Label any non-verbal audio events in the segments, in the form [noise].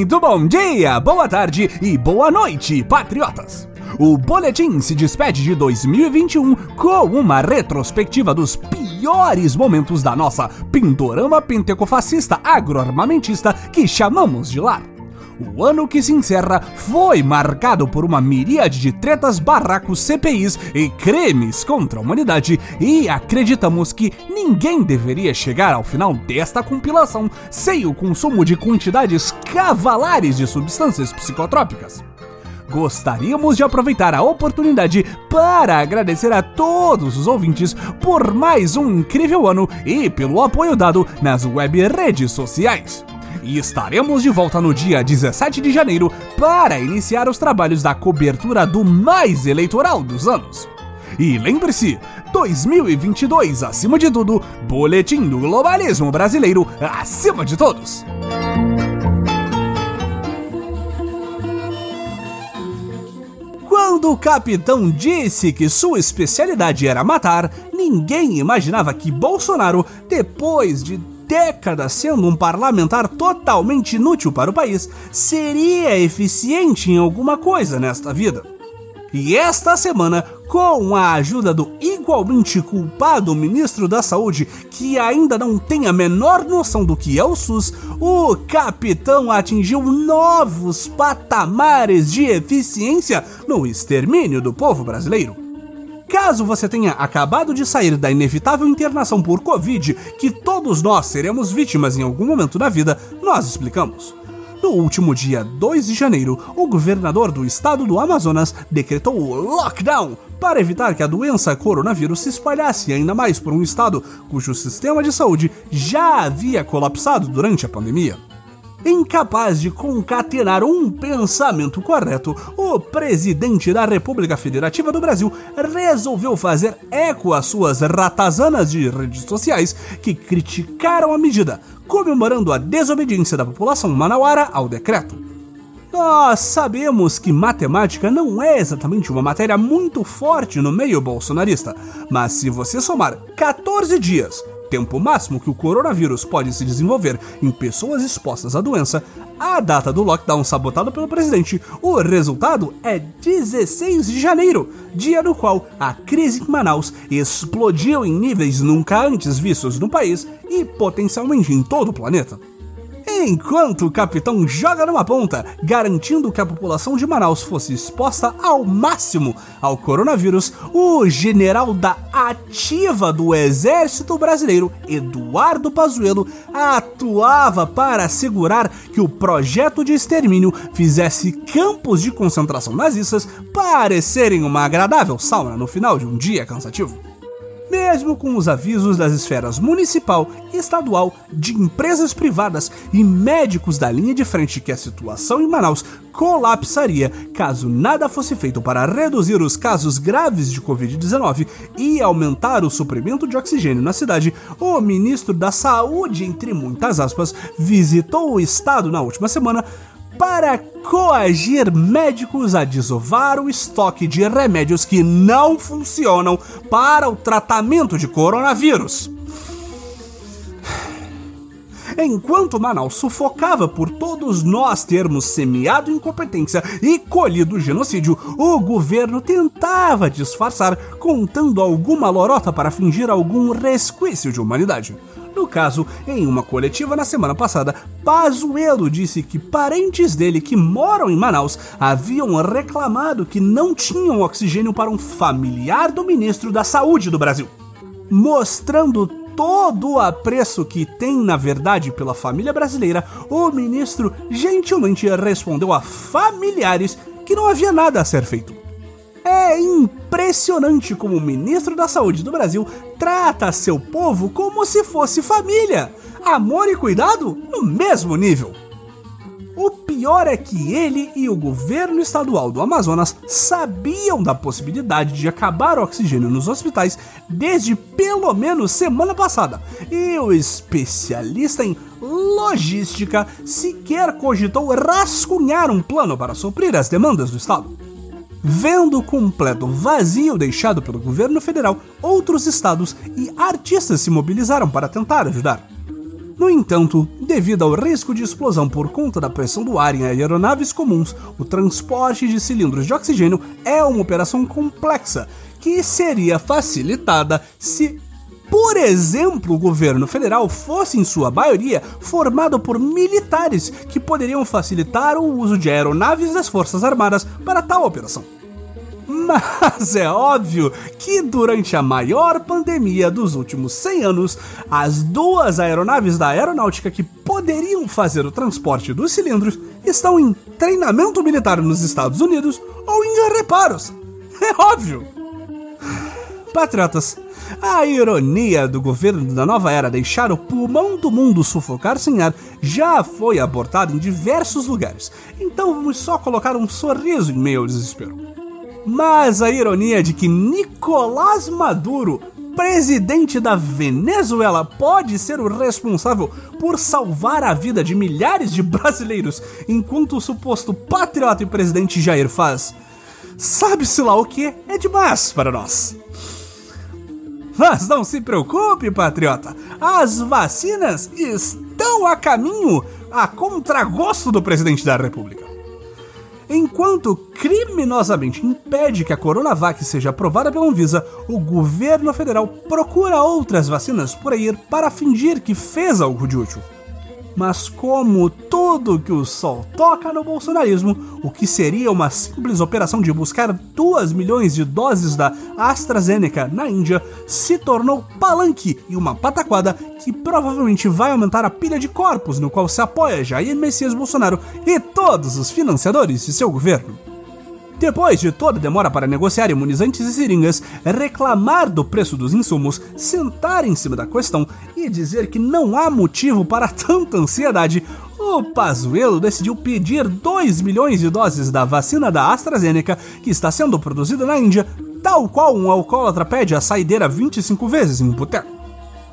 Muito bom dia, boa tarde e boa noite, patriotas! O Boletim se despede de 2021 com uma retrospectiva dos piores momentos da nossa pintorama pentecofascista agroarmamentista que chamamos de lar. O ano que se encerra foi marcado por uma miríade de tretas, barracos, CPIs e crimes contra a humanidade, e acreditamos que ninguém deveria chegar ao final desta compilação sem o consumo de quantidades cavalares de substâncias psicotrópicas. Gostaríamos de aproveitar a oportunidade para agradecer a todos os ouvintes por mais um incrível ano e pelo apoio dado nas web redes sociais e estaremos de volta no dia 17 de janeiro para iniciar os trabalhos da cobertura do mais eleitoral dos anos. E lembre-se, 2022 acima de tudo, boletim do globalismo brasileiro acima de todos. Quando o capitão disse que sua especialidade era matar, ninguém imaginava que Bolsonaro, depois de décadas sendo um parlamentar totalmente inútil para o país, seria eficiente em alguma coisa nesta vida. E esta semana, com a ajuda do igualmente culpado ministro da Saúde, que ainda não tem a menor noção do que é o SUS, o capitão atingiu novos patamares de eficiência no extermínio do povo brasileiro. Caso você tenha acabado de sair da inevitável internação por Covid, que todos nós seremos vítimas em algum momento da vida, nós explicamos. No último dia 2 de janeiro, o governador do estado do Amazonas decretou o lockdown para evitar que a doença coronavírus se espalhasse ainda mais por um estado cujo sistema de saúde já havia colapsado durante a pandemia. Incapaz de concatenar um pensamento correto, o presidente da República Federativa do Brasil resolveu fazer eco às suas ratazanas de redes sociais que criticaram a medida, comemorando a desobediência da população manauara ao decreto. Nós sabemos que matemática não é exatamente uma matéria muito forte no meio bolsonarista, mas se você somar 14 dias tempo máximo que o coronavírus pode se desenvolver em pessoas expostas à doença, a data do lockdown sabotado pelo presidente, o resultado é 16 de janeiro, dia no qual a crise em Manaus explodiu em níveis nunca antes vistos no país e potencialmente em todo o planeta. Enquanto o capitão joga numa ponta, garantindo que a população de Manaus fosse exposta ao máximo ao coronavírus, o general da ativa do Exército Brasileiro, Eduardo Pazuello, atuava para assegurar que o projeto de extermínio fizesse campos de concentração nazistas parecerem uma agradável sauna no final de um dia cansativo mesmo com os avisos das esferas municipal, estadual, de empresas privadas e médicos da linha de frente que a situação em Manaus colapsaria caso nada fosse feito para reduzir os casos graves de Covid-19 e aumentar o suprimento de oxigênio na cidade, o ministro da Saúde, entre muitas aspas, visitou o estado na última semana para coagir médicos a desovar o estoque de remédios que não funcionam para o tratamento de coronavírus. Enquanto Manaus sufocava por todos nós termos semeado incompetência e colhido genocídio, o governo tentava disfarçar contando alguma lorota para fingir algum resquício de humanidade. No caso, em uma coletiva na semana passada, Pazuello disse que parentes dele que moram em Manaus haviam reclamado que não tinham oxigênio para um familiar do ministro da Saúde do Brasil, mostrando todo o apreço que tem, na verdade, pela família brasileira, o ministro gentilmente respondeu a familiares que não havia nada a ser feito. É impressionante como o ministro da Saúde do Brasil trata seu povo como se fosse família. Amor e cuidado no mesmo nível. O pior é que ele e o governo estadual do Amazonas sabiam da possibilidade de acabar o oxigênio nos hospitais desde pelo menos semana passada. E o especialista em logística sequer cogitou rascunhar um plano para suprir as demandas do estado. Vendo o completo vazio deixado pelo governo federal, outros estados e artistas se mobilizaram para tentar ajudar. No entanto, devido ao risco de explosão por conta da pressão do ar em aeronaves comuns, o transporte de cilindros de oxigênio é uma operação complexa que seria facilitada se por exemplo, o governo federal fosse, em sua maioria, formado por militares que poderiam facilitar o uso de aeronaves das Forças Armadas para tal operação. [laughs] Mas é óbvio que durante a maior pandemia dos últimos 100 anos, as duas aeronaves da aeronáutica que poderiam fazer o transporte dos cilindros estão em treinamento militar nos Estados Unidos ou em reparos. [laughs] É óbvio! Patriotas, a ironia do governo da nova era deixar o pulmão do mundo sufocar sem ar já foi abortada em diversos lugares, então vamos só colocar um sorriso em meio ao desespero mas a ironia de que Nicolás Maduro, presidente da Venezuela, pode ser o responsável por salvar a vida de milhares de brasileiros, enquanto o suposto patriota e presidente Jair faz. Sabe-se lá o que é demais para nós. Mas não se preocupe, patriota, as vacinas estão a caminho a contragosto do presidente da República enquanto criminosamente impede que a Coronavac seja aprovada pela Anvisa, o governo federal procura outras vacinas por aí para fingir que fez algo de útil. Mas como tudo que o sol toca no bolsonarismo, o que seria uma simples operação de buscar 2 milhões de doses da AstraZeneca na Índia se tornou palanque e uma pataquada que provavelmente vai aumentar a pilha de corpos no qual se apoia Jair Messias Bolsonaro e todos os financiadores de seu governo. Depois de toda demora para negociar imunizantes e seringas, reclamar do preço dos insumos, sentar em cima da questão e dizer que não há motivo para [laughs] tanta ansiedade, o Pazuello decidiu pedir 2 milhões de doses da vacina da AstraZeneca que está sendo produzida na Índia, tal qual um alcoólatra pede a saideira 25 vezes em um boteco.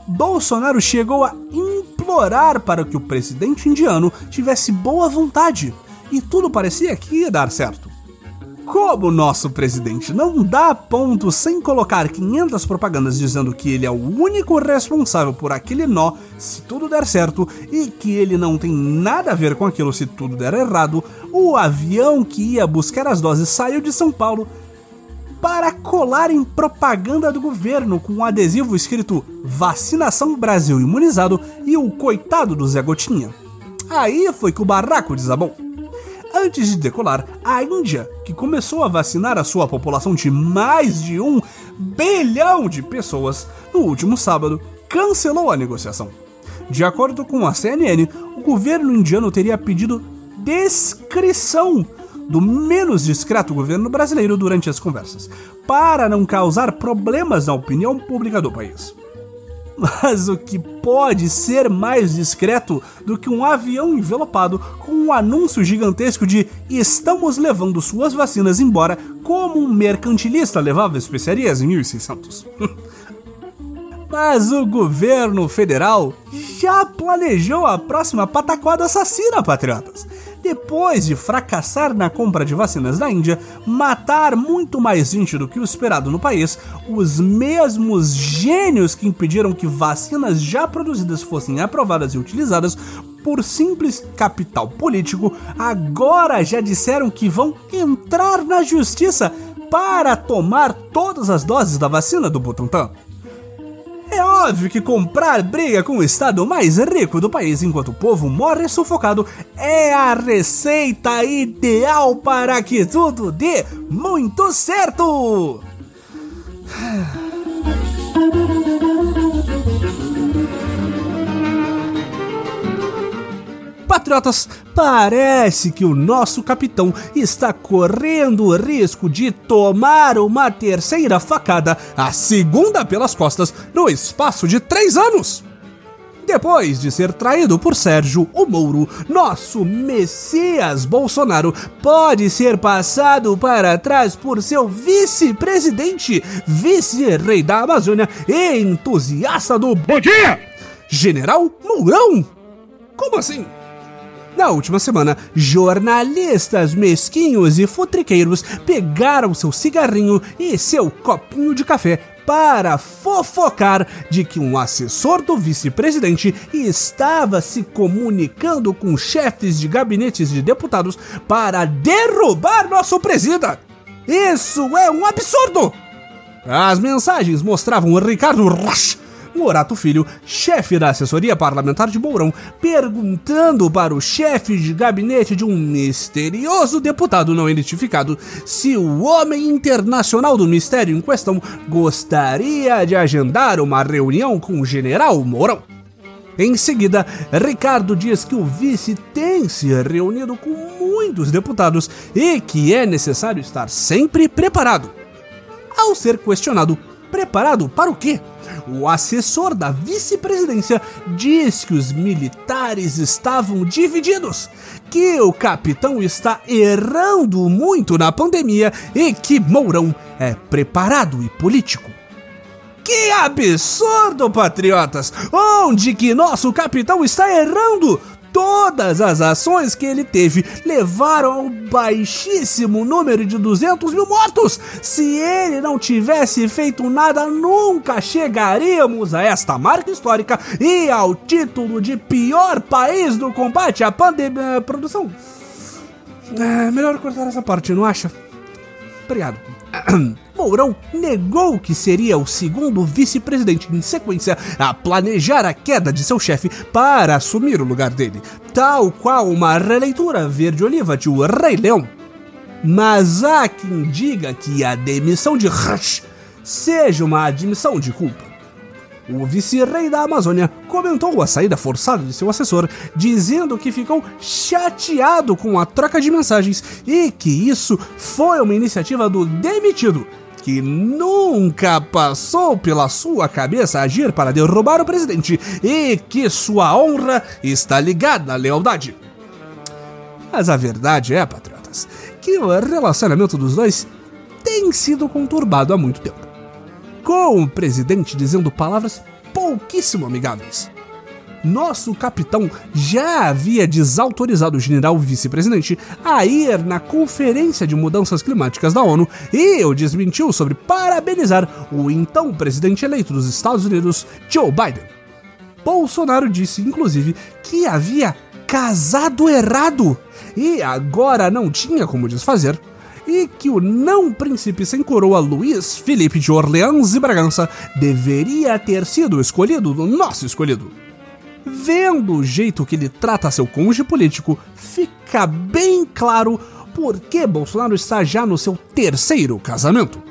Bolsonaro chegou a implorar para que o presidente indiano tivesse boa vontade, e tudo parecia que ia dar certo. Como nosso presidente não dá ponto sem colocar 500 propagandas dizendo que ele é o único responsável por aquele nó se tudo der certo e que ele não tem nada a ver com aquilo se tudo der errado, o avião que ia buscar as doses saiu de São Paulo para colar em propaganda do governo com um adesivo escrito Vacinação Brasil Imunizado e o coitado do Zé Gotinha. Aí foi que o barraco desabou. Antes de decolar, a Índia, que começou a vacinar a sua população de mais de um bilhão de pessoas no último sábado, cancelou a negociação. De acordo com a CNN, o governo indiano teria pedido descrição do menos discreto governo brasileiro durante as conversas, para não causar problemas na opinião pública do país. Mas o que pode ser mais discreto do que um avião envelopado com um anúncio gigantesco de estamos levando suas vacinas embora como um mercantilista levava especiarias em 1600? [laughs] Mas o governo federal já planejou a próxima pataquada assassina, patriotas depois de fracassar na compra de vacinas da Índia, matar muito mais gente do que o esperado no país, os mesmos gênios que impediram que vacinas já produzidas fossem aprovadas e utilizadas por simples capital político, agora já disseram que vão entrar na justiça para tomar todas as doses da vacina do Butantan. É óbvio que comprar briga com o estado mais rico do país enquanto o povo morre sufocado é a receita ideal para que tudo dê muito certo! [sighs] Patriotas, parece que o nosso capitão está correndo o risco de tomar uma terceira facada, a segunda pelas costas, no espaço de três anos. Depois de ser traído por Sérgio o Mouro, nosso Messias Bolsonaro pode ser passado para trás por seu vice-presidente, vice-rei da Amazônia e entusiasta do Bom Dia! General Mourão! Como assim? Na última semana, jornalistas mesquinhos e futriqueiros pegaram seu cigarrinho e seu copinho de café para fofocar de que um assessor do vice-presidente estava se comunicando com chefes de gabinetes de deputados para derrubar nosso presida. Isso é um absurdo! As mensagens mostravam Ricardo Rocha Morato Filho, chefe da assessoria parlamentar de Mourão, perguntando para o chefe de gabinete de um misterioso deputado não identificado se o homem internacional do mistério em questão gostaria de agendar uma reunião com o general Mourão. Em seguida, Ricardo diz que o vice tem se reunido com muitos deputados e que é necessário estar sempre preparado. Ao ser questionado, preparado para o quê? O assessor da vice-presidência diz que os militares estavam divididos, que o capitão está errando muito na pandemia e que Mourão é preparado e político. Que absurdo, patriotas! Onde que nosso capitão está errando? Todas as ações que ele teve levaram ao baixíssimo número de 200 mil mortos. Se ele não tivesse feito nada, nunca chegaríamos a esta marca histórica e ao título de pior país do combate à pandemia. Produção. É melhor cortar essa parte, não acha? Obrigado. [coughs] Mourão negou que seria o segundo vice-presidente em sequência a planejar a queda de seu chefe para assumir o lugar dele, tal qual uma releitura verde-oliva de O Rei Leão. Mas há quem diga que a demissão de Rush seja uma admissão de culpa. O vice-rei da Amazônia comentou a saída forçada de seu assessor, dizendo que ficou chateado com a troca de mensagens e que isso foi uma iniciativa do demitido, que nunca passou pela sua cabeça agir para derrubar o presidente e que sua honra está ligada à lealdade. Mas a verdade é, patriotas, que o relacionamento dos dois tem sido conturbado há muito tempo com o presidente dizendo palavras pouquíssimo amigáveis. Nosso capitão já havia desautorizado o general vice-presidente a ir na Conferência de Mudanças Climáticas da ONU e o desmentiu sobre parabenizar o então presidente eleito dos Estados Unidos, Joe Biden. Bolsonaro disse, inclusive, que havia casado errado e agora não tinha como desfazer e que o não príncipe sem coroa Luiz Felipe de Orleans e Bragança deveria ter sido escolhido do nosso escolhido. Vendo o jeito que ele trata seu cônjuge político, fica bem claro por que Bolsonaro está já no seu terceiro casamento.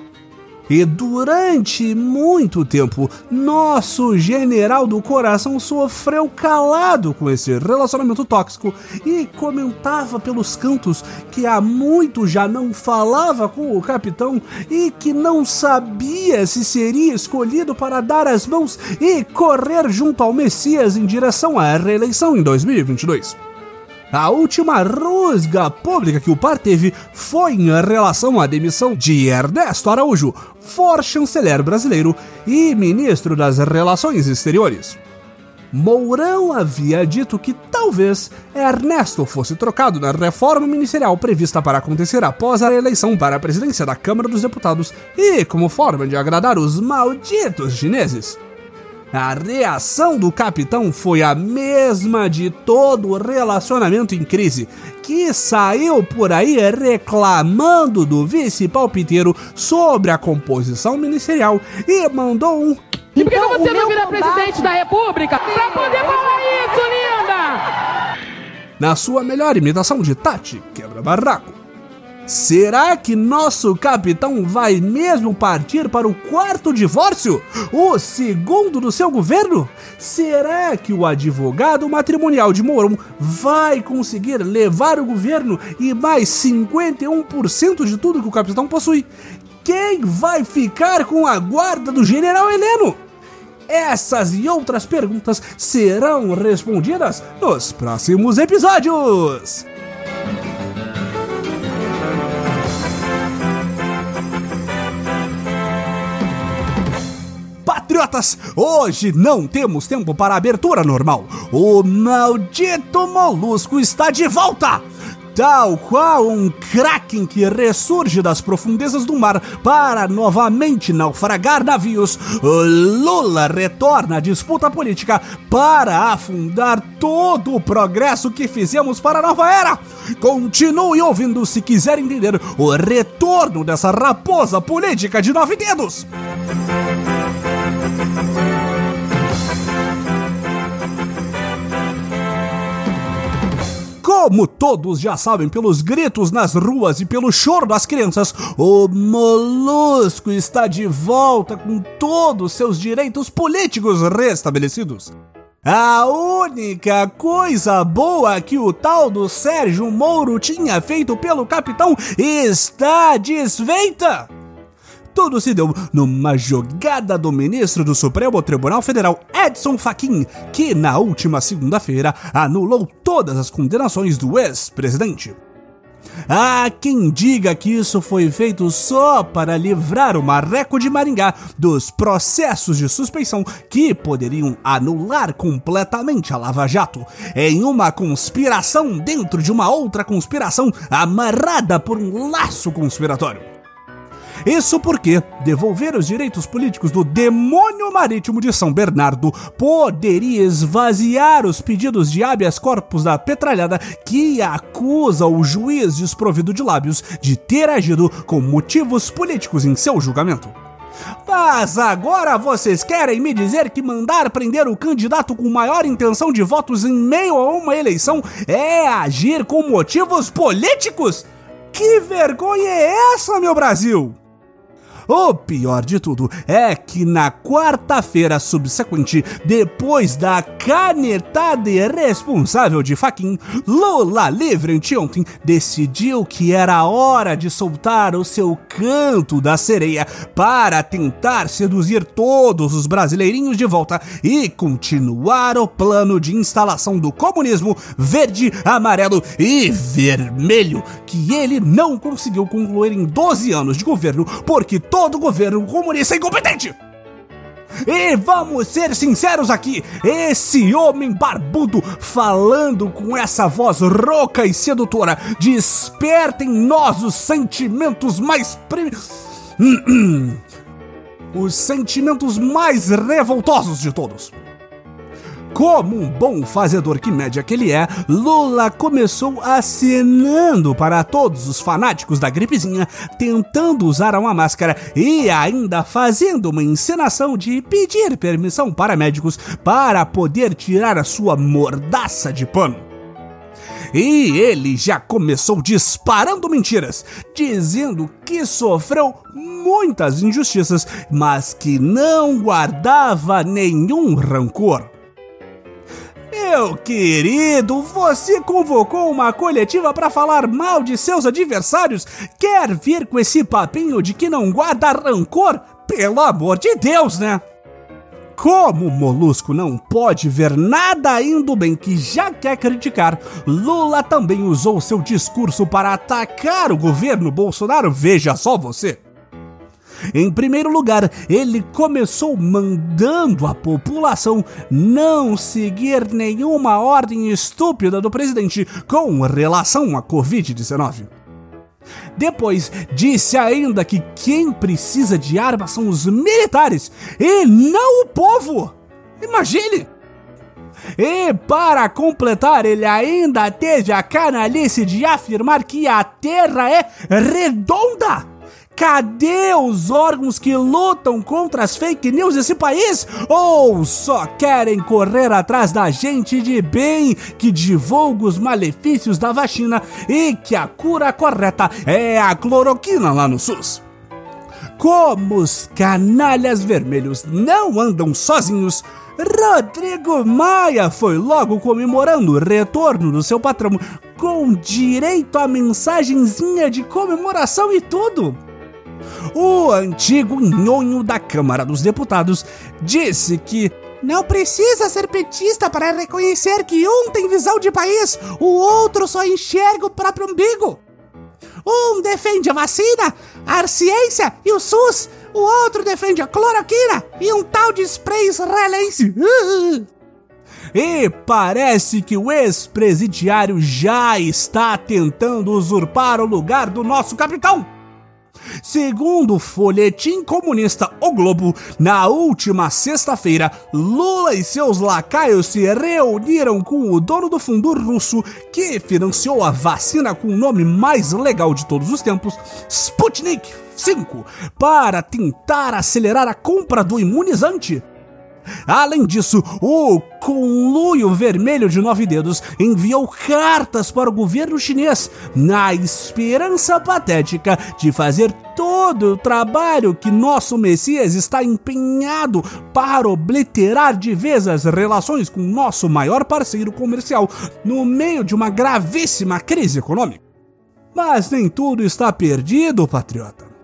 E durante muito tempo, nosso general do coração sofreu calado com esse relacionamento tóxico e comentava pelos cantos que há muito já não falava com o capitão e que não sabia se seria escolhido para dar as mãos e correr junto ao Messias em direção à reeleição em 2022. A última rusga pública que o par teve foi em relação à demissão de Ernesto Araújo, for-chanceler brasileiro e ministro das Relações Exteriores. Mourão havia dito que talvez Ernesto fosse trocado na reforma ministerial prevista para acontecer após a eleição para a presidência da Câmara dos Deputados e como forma de agradar os malditos chineses. A reação do capitão foi a mesma de todo o relacionamento em crise, que saiu por aí reclamando do vice-palpiteiro sobre a composição ministerial e mandou um. E por que então, você não vira presidente da República? Pra poder falar isso, linda! Na sua melhor imitação de Tati, quebra-barraco. Será que nosso capitão vai mesmo partir para o quarto divórcio? O segundo do seu governo? Será que o advogado matrimonial de Mourão vai conseguir levar o governo e mais 51% de tudo que o capitão possui? Quem vai ficar com a guarda do general Heleno? Essas e outras perguntas serão respondidas nos próximos episódios. Patriotas, hoje não temos tempo para abertura normal. O maldito molusco está de volta! Tal qual um kraken que ressurge das profundezas do mar para novamente naufragar navios, Lula retorna à disputa política para afundar todo o progresso que fizemos para a nova era. Continue ouvindo se quiser entender o retorno dessa raposa política de nove dedos. Como todos já sabem pelos gritos nas ruas e pelo choro das crianças, o Molusco está de volta com todos seus direitos políticos restabelecidos. A única coisa boa que o tal do Sérgio Moro tinha feito pelo capitão está desfeita tudo se deu numa jogada do ministro do Supremo Tribunal Federal, Edson Fachin, que na última segunda-feira anulou todas as condenações do ex-presidente. Há quem diga que isso foi feito só para livrar o Marreco de Maringá dos processos de suspeição que poderiam anular completamente a Lava Jato, em uma conspiração dentro de uma outra conspiração amarrada por um laço conspiratório. Isso porque devolver os direitos políticos do demônio marítimo de São Bernardo poderia esvaziar os pedidos de habeas corpus da petralhada que acusa o juiz desprovido de lábios de ter agido com motivos políticos em seu julgamento. Mas agora vocês querem me dizer que mandar prender o candidato com maior intenção de votos em meio a uma eleição é agir com motivos políticos? Que vergonha é essa, meu Brasil? O pior de tudo é que na quarta-feira subsequente, depois da canetada irresponsável de Faquin, Lula livre anteontem decidiu que era hora de soltar o seu canto da sereia para tentar seduzir todos os brasileirinhos de volta e continuar o plano de instalação do comunismo verde, amarelo e vermelho que ele não conseguiu concluir em 12 anos de governo porque todo governo comunista é incompetente. E vamos ser sinceros aqui, esse homem barbudo falando com essa voz rouca e sedutora desperta em nós os sentimentos mais prim... [clears throat] os sentimentos mais revoltosos de todos. Como um bom fazedor que média que ele é, Lula começou acenando para todos os fanáticos da gripezinha, tentando usar uma máscara e ainda fazendo uma encenação de pedir permissão para médicos para poder tirar a sua mordaça de pano. E ele já começou disparando mentiras, dizendo que sofreu muitas injustiças, mas que não guardava nenhum rancor. Meu querido, você convocou uma coletiva para falar mal de seus adversários? Quer vir com esse papinho de que não guarda rancor? Pelo amor de Deus, né? Como o Molusco não pode ver nada indo bem que já quer criticar, Lula também usou seu discurso para atacar o governo Bolsonaro. Veja só você. Em primeiro lugar, ele começou mandando a população não seguir nenhuma ordem estúpida do presidente com relação à Covid-19. Depois, disse ainda que quem precisa de armas são os militares e não o povo. Imagine! E para completar, ele ainda teve a canalice de afirmar que a Terra é redonda. Cadê os órgãos que lutam contra as fake news desse país? Ou só querem correr atrás da gente de bem que divulga os malefícios da vacina e que a cura correta é a cloroquina lá no SUS? Como os canalhas vermelhos não andam sozinhos, Rodrigo Maia foi logo comemorando o retorno do seu patrão com direito a mensagenzinha de comemoração e tudo. O antigo nhonho da Câmara dos Deputados disse que não precisa ser petista para reconhecer que um tem visão de país, o outro só enxerga o próprio umbigo. Um defende a vacina, a ciência e o SUS, o outro defende a cloroquina e um tal de spray israelense. [laughs] E parece que o ex-presidiário já está tentando usurpar o lugar do nosso capitão. Segundo o folhetim comunista O Globo, na última sexta-feira, Lula e seus lacaios se reuniram com o dono do fundo russo que financiou a vacina com o nome mais legal de todos os tempos, Sputnik 5, para tentar acelerar a compra do imunizante. Além disso, o Conluio Vermelho de Nove Dedos enviou cartas para o governo chinês na esperança patética de fazer todo o trabalho que nosso Messias está empenhado para obliterar de vez as relações com nosso maior parceiro comercial no meio de uma gravíssima crise econômica. Mas nem tudo está perdido, patriota.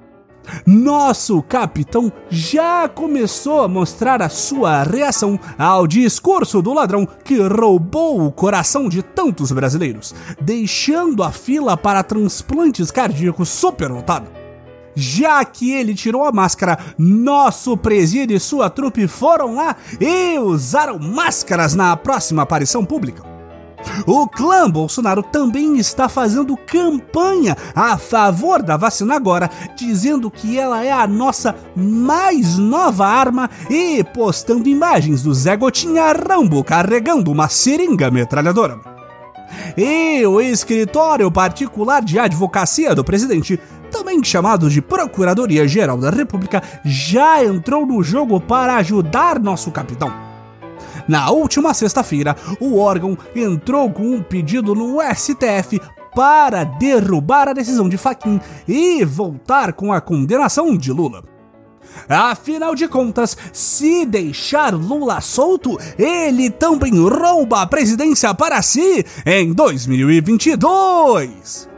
Nosso capitão já começou a mostrar a sua reação ao discurso do ladrão que roubou o coração de tantos brasileiros, deixando a fila para transplantes cardíacos superlotada. Já que ele tirou a máscara, nosso presídio e sua trupe foram lá e usaram máscaras na próxima aparição pública. O clã Bolsonaro também está fazendo campanha a favor da vacina agora, dizendo que ela é a nossa mais nova arma e postando imagens do Zé Gotinha Rambo carregando uma seringa metralhadora. E o escritório particular de advocacia do presidente também chamado de Procuradoria Geral da República, já entrou no jogo para ajudar nosso capitão. Na última sexta-feira, o órgão entrou com um pedido no STF para derrubar a decisão de Faquin e voltar com a condenação de Lula. Afinal de contas, se deixar Lula solto, ele também rouba a presidência para si em 2022.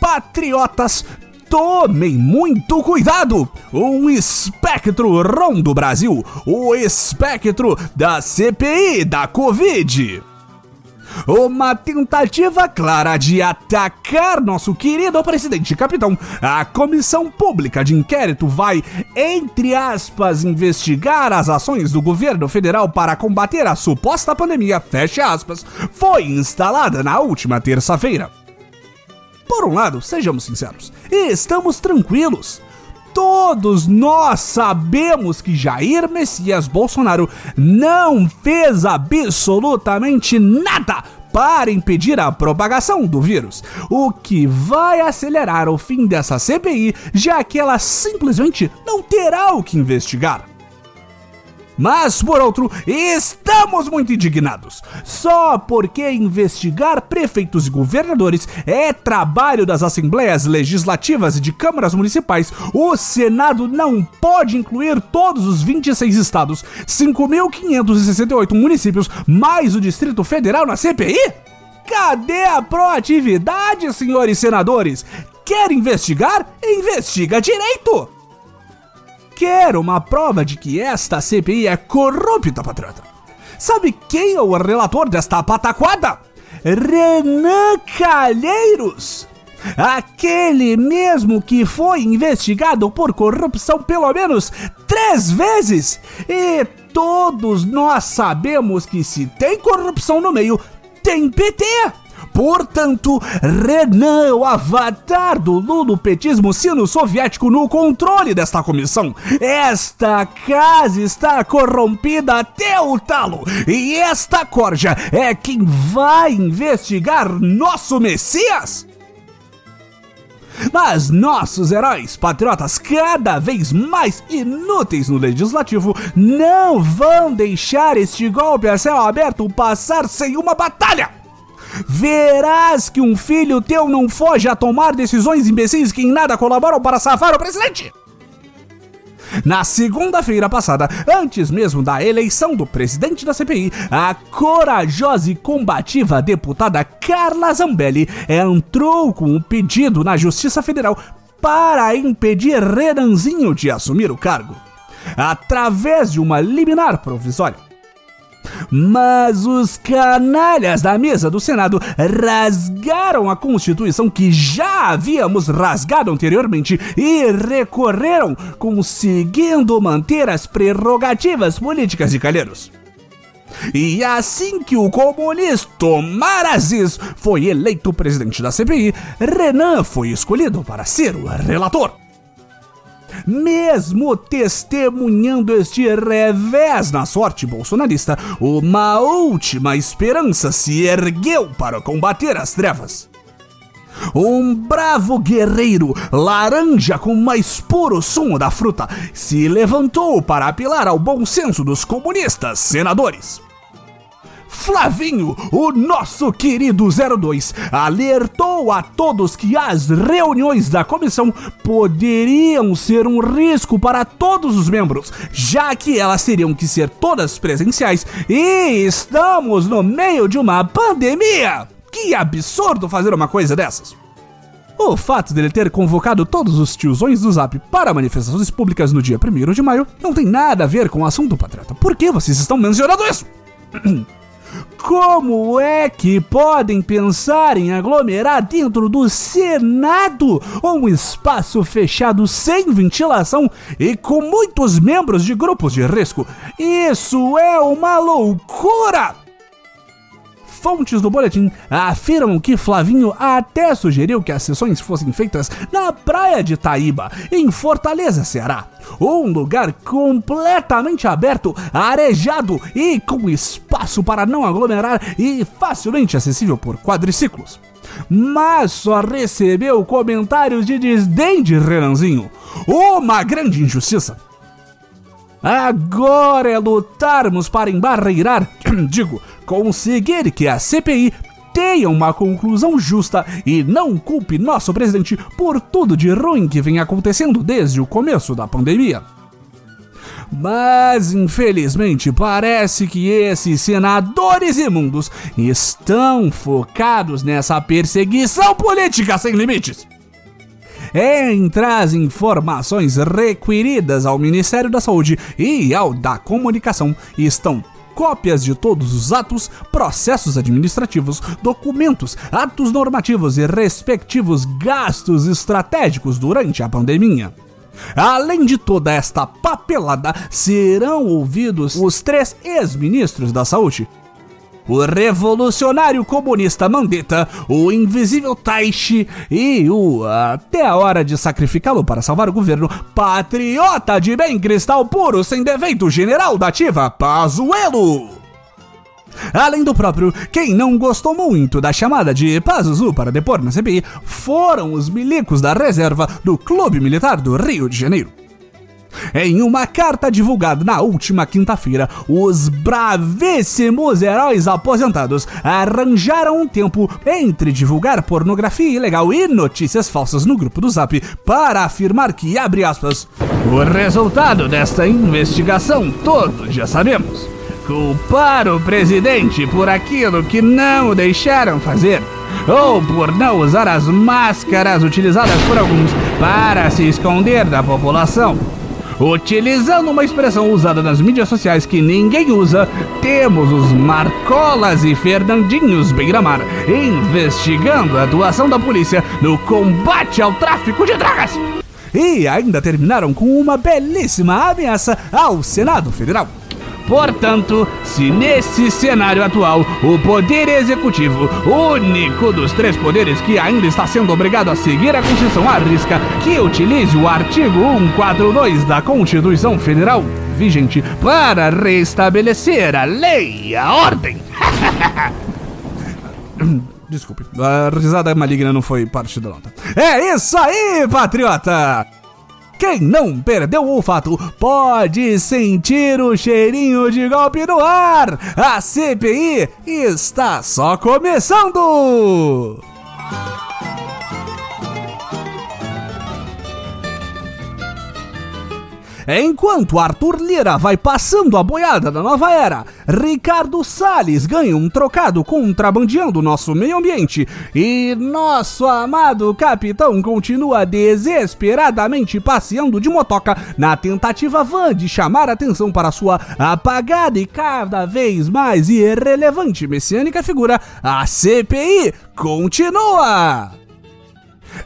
Patriotas Tomem muito cuidado! Um espectro ronda o Brasil, o espectro da CPI da Covid. Uma tentativa clara de atacar nosso querido presidente capitão. A comissão pública de inquérito vai, entre aspas, investigar as ações do governo federal para combater a suposta pandemia, fecha aspas, foi instalada na última terça-feira. Por um lado, sejamos sinceros, estamos tranquilos. Todos nós sabemos que Jair Messias Bolsonaro não fez absolutamente nada para impedir a propagação do vírus, o que vai acelerar o fim dessa CPI, já que ela simplesmente não terá o que investigar. Mas, por outro, estamos muito indignados. Só porque investigar prefeitos e governadores é trabalho das assembleias legislativas e de câmaras municipais, o Senado não pode incluir todos os 26 estados, 5.568 municípios, mais o Distrito Federal na CPI? Cadê a proatividade, senhores senadores? Quer investigar? Investiga direito! Quer uma prova de que esta CPI é corrupta, patriota. Sabe quem é o relator desta pataquada? Renan Calheiros! Aquele mesmo que foi investigado por corrupção pelo menos três vezes! E todos nós sabemos que se tem corrupção no meio, tem PT! Portanto, Renan, o avatar do lulopetismo sino-soviético no controle desta comissão. Esta casa está corrompida até o talo e esta corja é quem vai investigar nosso Messias? Mas nossos heróis patriotas, cada vez mais inúteis no legislativo, não vão deixar este golpe a céu aberto passar sem uma batalha! Verás que um filho teu não foge a tomar decisões imbecis que em nada colaboram para safar o presidente. Na segunda-feira passada, antes mesmo da eleição do presidente da CPI, a corajosa e combativa deputada Carla Zambelli entrou com um pedido na Justiça Federal para impedir Renanzinho de assumir o cargo, através de uma liminar provisória. Mas os canalhas da mesa do Senado rasgaram a Constituição que já havíamos rasgado anteriormente e recorreram, conseguindo manter as prerrogativas políticas de Calheiros. E assim que o comunista Omar Aziz foi eleito presidente da CPI, Renan foi escolhido para ser o relator. Mesmo testemunhando este revés na sorte bolsonarista, uma última esperança se ergueu para combater as trevas. Um bravo guerreiro, laranja com mais puro sumo da fruta, se levantou para apelar ao bom senso dos comunistas senadores. Flavinho, o nosso querido 02, alertou a todos que as reuniões da comissão poderiam ser um risco para todos os membros, já que elas teriam que ser todas presenciais e estamos no meio de uma pandemia. Que absurdo fazer uma coisa dessas! O fato dele ter convocado todos os tiozões do Zap para manifestações públicas no dia 1 de maio não tem nada a ver com o assunto, patriota. Por que vocês estão mencionando isso? [clears throat] Como é que podem pensar em aglomerar dentro do Senado, um espaço fechado sem ventilação e com muitos membros de grupos de risco? Isso é uma loucura! Fontes do boletim afirmam que Flavinho até sugeriu que as sessões fossem feitas na praia de Taíba, em Fortaleza, Ceará. Um lugar completamente aberto, arejado e com espaço para não aglomerar e facilmente acessível por quadriciclos. Mas só recebeu comentários de desdém de Renanzinho. Uma grande injustiça. Agora é lutarmos para embarreirar, [clears throat] digo, conseguir que a CPI tenha uma conclusão justa e não culpe nosso presidente por tudo de ruim que vem acontecendo desde o começo da pandemia. Mas infelizmente parece que esses senadores imundos estão focados nessa perseguição política sem limites entre as informações requeridas ao Ministério da Saúde e ao da Comunicação estão cópias de todos os atos, processos administrativos, documentos, atos normativos e respectivos gastos estratégicos durante a pandemia. Além de toda esta papelada, serão ouvidos os três ex-ministros da Saúde, o revolucionário comunista Mandetta, o invisível Taishi e o até a hora de sacrificá-lo para salvar o governo, patriota de bem cristal puro sem defeito general da ativa Pazuello. Além do próprio, quem não gostou muito da chamada de Pazuzu para depor na CPI foram os milicos da reserva do Clube Militar do Rio de Janeiro. Em uma carta divulgada na última quinta-feira, os bravíssimos heróis aposentados arranjaram um tempo entre divulgar pornografia ilegal e notícias falsas no grupo do Zap para afirmar que, abre aspas, o resultado desta investigação todos já sabemos. Culpar o presidente por aquilo que não o deixaram fazer ou por não usar as máscaras utilizadas por alguns para se esconder da população. Utilizando uma expressão usada nas mídias sociais que ninguém usa, temos os Marcolas e Fernandinhos Beiramar investigando a atuação da polícia no combate ao tráfico de drogas. E ainda terminaram com uma belíssima ameaça ao Senado Federal. Portanto, se nesse cenário atual o Poder Executivo, único dos três poderes que ainda está sendo obrigado a seguir a Constituição à risca, que utilize o artigo 142 da Constituição Federal vigente para restabelecer a lei e a ordem. [laughs] Desculpe, a risada maligna não foi parte da nota. É isso aí, patriota! Quem não perdeu o olfato pode sentir o cheirinho de golpe no ar. A CPI está só começando! Enquanto Arthur Lira vai passando a boiada da nova era, Ricardo Salles ganha um trocado contrabandeando nosso meio ambiente e nosso amado capitão continua desesperadamente passeando de motoca na tentativa vã de chamar atenção para sua apagada e cada vez mais irrelevante messiânica figura, a CPI continua!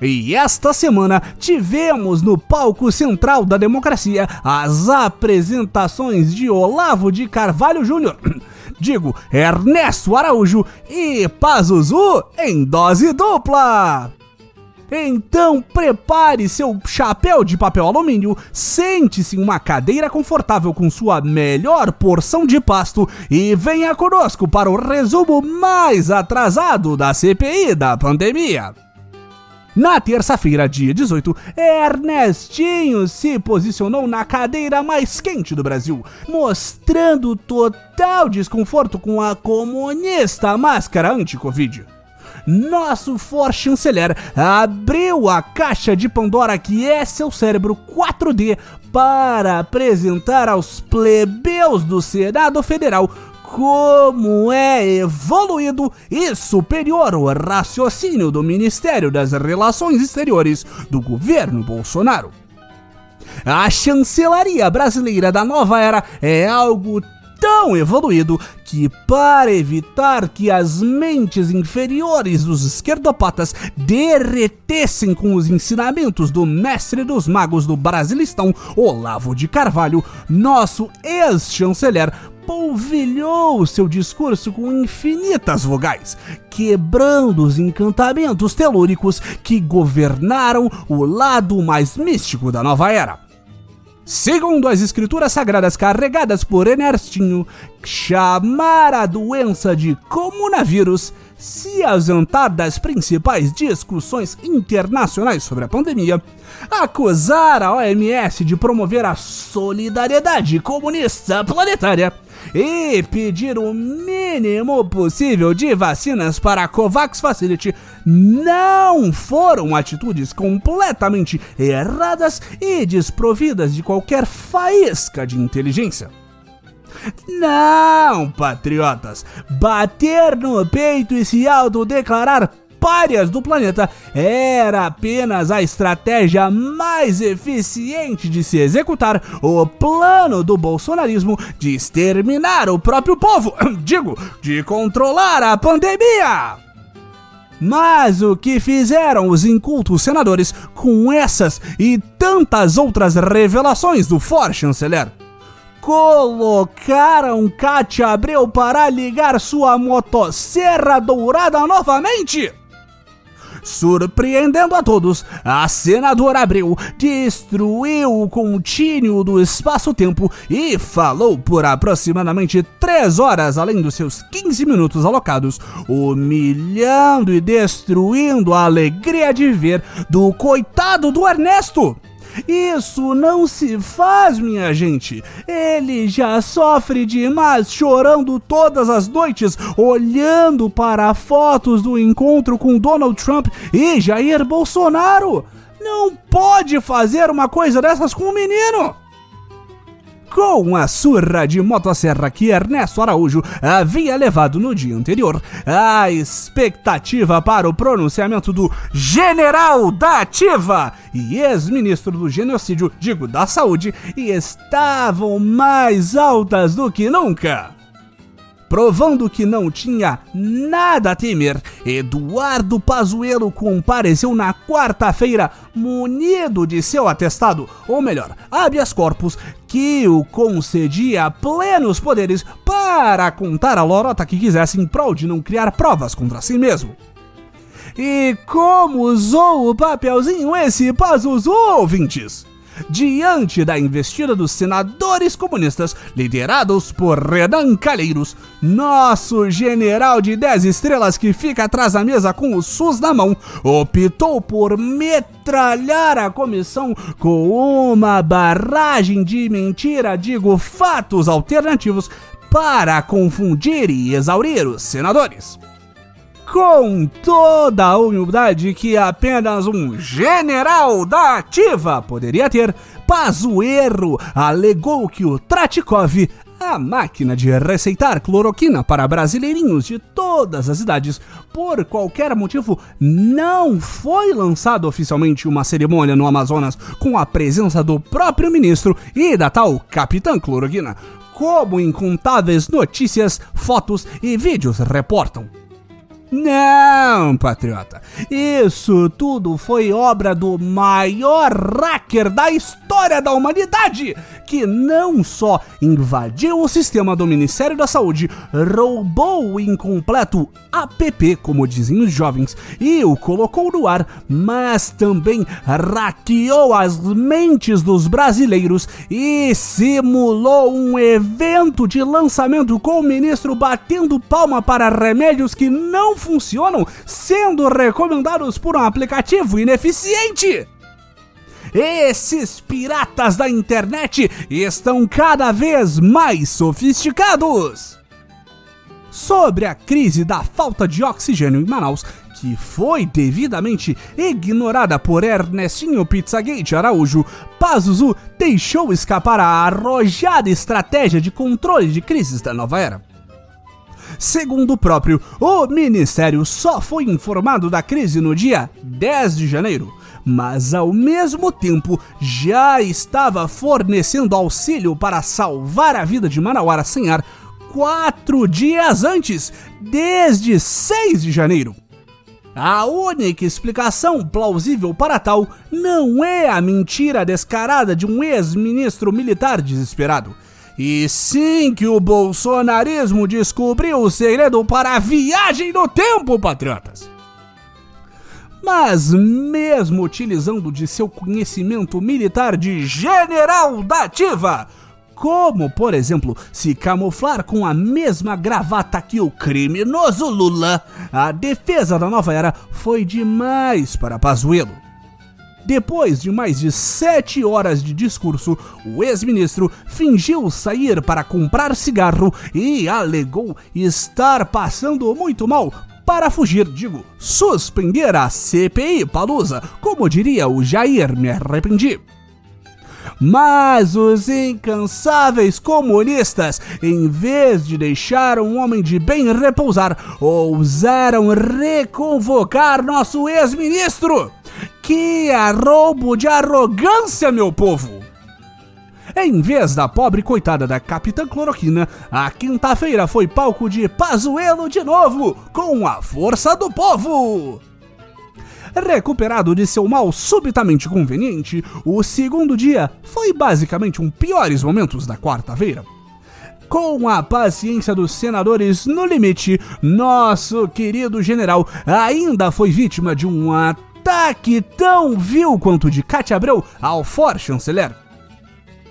E esta semana tivemos no palco central da democracia as apresentações de Olavo de Carvalho Júnior. [clears throat] Digo, Ernesto Araújo e Pazuzu em dose dupla. Então prepare seu chapéu de papel alumínio, sente-se em uma cadeira confortável com sua melhor porção de pasto e venha conosco para o resumo mais atrasado da CPI da pandemia. Na terça-feira, dia 18, Ernestinho se posicionou na cadeira mais quente do Brasil, mostrando total desconforto com a comunista máscara anti-Covid. Nosso for chanceler abriu a caixa de Pandora que é seu cérebro 4D para apresentar aos plebeus do Senado Federal como é evoluído e superior o raciocínio do Ministério das Relações Exteriores do governo Bolsonaro. A chancelaria brasileira da nova era é algo tão evoluído que, para evitar que as mentes inferiores dos esquerdopatas derretessem com os ensinamentos do mestre dos magos do Brasilistão, Olavo de Carvalho, nosso ex-chanceler polvilhou seu discurso com infinitas vogais, quebrando os encantamentos telúricos que governaram o lado mais místico da nova era. Segundo as escrituras sagradas carregadas por Ernestinho, chamar a doença de comunavírus se ausentar das principais discussões internacionais sobre a pandemia, acusar a OMS de promover a solidariedade comunista planetária e pedir o mínimo possível de vacinas para a COVAX Facility não foram atitudes completamente erradas e desprovidas de qualquer faísca de inteligência. Não, patriotas! Bater no peito e se autodeclarar párias do planeta era apenas a estratégia mais eficiente de se executar o plano do bolsonarismo de exterminar o próprio povo, [clears throat] digo, de controlar a pandemia. Mas o que fizeram os incultos senadores com essas e tantas outras revelações do for chanceler? Colocaram Cátia Abreu para ligar sua motosserra dourada novamente? Surpreendendo a todos, a senadora Abreu destruiu o contínuo do espaço-tempo e falou por aproximadamente 3 horas além dos seus 15 minutos alocados, humilhando e destruindo a alegria de ver do coitado do Ernesto. Isso não se faz, minha gente. Ele já sofre demais chorando todas as noites, olhando para fotos do encontro com Donald Trump e Jair Bolsonaro. Não pode fazer uma coisa dessas com o menino com a surra de motosserra que Ernesto Araújo havia levado no dia anterior. A expectativa para o pronunciamento do General da Ativa e ex-ministro do genocídio, digo, da saúde, estavam mais altas do que nunca provando que não tinha nada a temer. Eduardo Pazuello compareceu na quarta-feira munido de seu atestado, ou melhor, habeas corpus, que o concedia plenos poderes para contar a lorota que quisesse em prol de não criar provas contra si mesmo. E como usou o papelzinho esse Pazuzu, ouvintes? Diante da investida dos senadores comunistas liderados por Renan Calheiros, nosso general de 10 estrelas que fica atrás da mesa com o SUS na mão, optou por metralhar a comissão com uma barragem de mentira, digo, fatos alternativos para confundir e exaurir os senadores. Com toda a humildade que apenas um general da ativa poderia ter, Pazuerro alegou que o Tratikov a máquina de receitar cloroquina para brasileirinhos de todas as idades, por qualquer motivo, não foi lançada oficialmente uma cerimônia no Amazonas com a presença do próprio ministro e da tal Capitã Cloroquina, como incontáveis notícias, fotos e vídeos reportam. Não, patriota. Isso tudo foi obra do maior hacker da história da humanidade, que não só invadiu o sistema do Ministério da Saúde, roubou o incompleto app, como dizem os jovens, e o colocou no ar, mas também hackeou as mentes dos brasileiros e simulou um evento de lançamento com o ministro batendo palma para remédios que não funcionam, sendo recomendados por um aplicativo ineficiente. Esses piratas da internet estão cada vez mais sofisticados. Sobre a crise da falta de oxigênio em Manaus, que foi devidamente ignorada por Ernestinho Pizzagate Araújo, Pazuzu deixou escapar a arrojada estratégia de controle de crises da nova era. Segundo o próprio, o ministério só foi informado da crise no dia 10 de janeiro, mas ao mesmo tempo já estava fornecendo auxílio para salvar a vida de Manauara sem ar quatro dias antes, desde 6 de janeiro. A única explicação plausível para tal não é a mentira descarada de um ex-ministro militar desesperado e sim que o bolsonarismo descobriu o segredo para a viagem no tempo, patriotas. Mas, mesmo utilizando de seu conhecimento militar de general da ativa, como, por exemplo, se camuflar com a mesma gravata que o criminoso Lula, a defesa da nova era foi demais para Pazuello. Depois de mais de sete horas de discurso, o ex-ministro fingiu sair para comprar cigarro e alegou estar passando muito mal para fugir, digo, suspender a CPI Palusa, como diria o Jair Me Arrependi. Mas os incansáveis comunistas, em vez de deixar um homem de bem repousar, ousaram reconvocar nosso ex-ministro. Que arrobo de arrogância, meu povo! Em vez da pobre coitada da Capitã Cloroquina, a quinta-feira foi palco de Pazuelo de novo, com a força do povo! Recuperado de seu mal subitamente conveniente, o segundo dia foi basicamente um piores momentos da quarta-feira. Com a paciência dos senadores no limite, nosso querido general ainda foi vítima de um ataque ataque tão vil quanto de Katia Abreu ao for chanceler.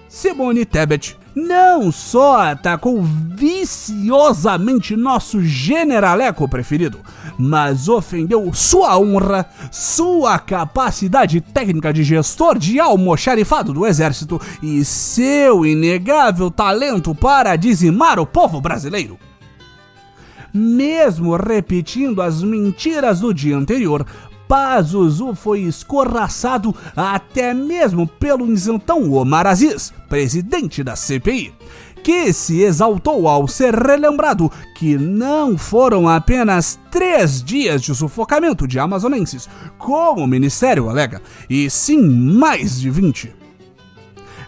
Simone Tebet não só atacou viciosamente nosso generaleco preferido, mas ofendeu sua honra, sua capacidade técnica de gestor de almoxarifado do exército e seu inegável talento para dizimar o povo brasileiro. Mesmo repetindo as mentiras do dia anterior, Pazuzu foi escorraçado até mesmo pelo isentão Omar Aziz, presidente da CPI, que se exaltou ao ser relembrado que não foram apenas três dias de sufocamento de amazonenses, como o ministério alega, e sim mais de 20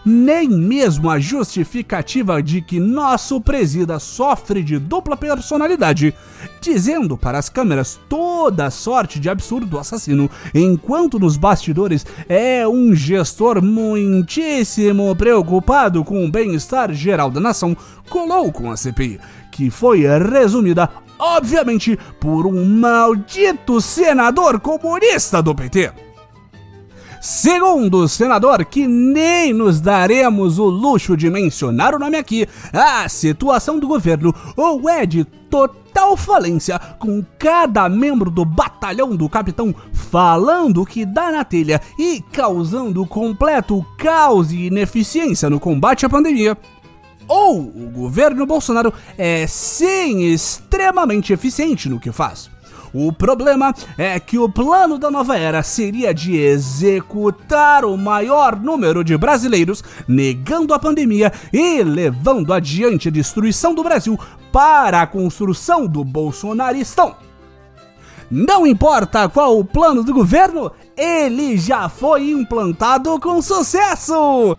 nem mesmo a justificativa de que nosso presida sofre de dupla personalidade, dizendo para as câmeras toda sorte de absurdo assassino, enquanto nos bastidores é um gestor muitíssimo preocupado com o bem-estar geral da nação, colou com a CPI, que foi resumida obviamente por um maldito senador comunista do PT. Segundo senador, que nem nos daremos o luxo de mencionar o nome aqui, a situação do governo ou é de total falência, com cada membro do batalhão do capitão falando o que dá na telha e causando completo caos e ineficiência no combate à pandemia. Ou o governo Bolsonaro é sim extremamente eficiente no que faz O problema é que o plano da nova era seria de executar o maior número de brasileiros, negando a pandemia e levando adiante a destruição do Brasil para a construção do bolsonaristão. Não importa qual o plano do governo, ele já foi implantado com sucesso!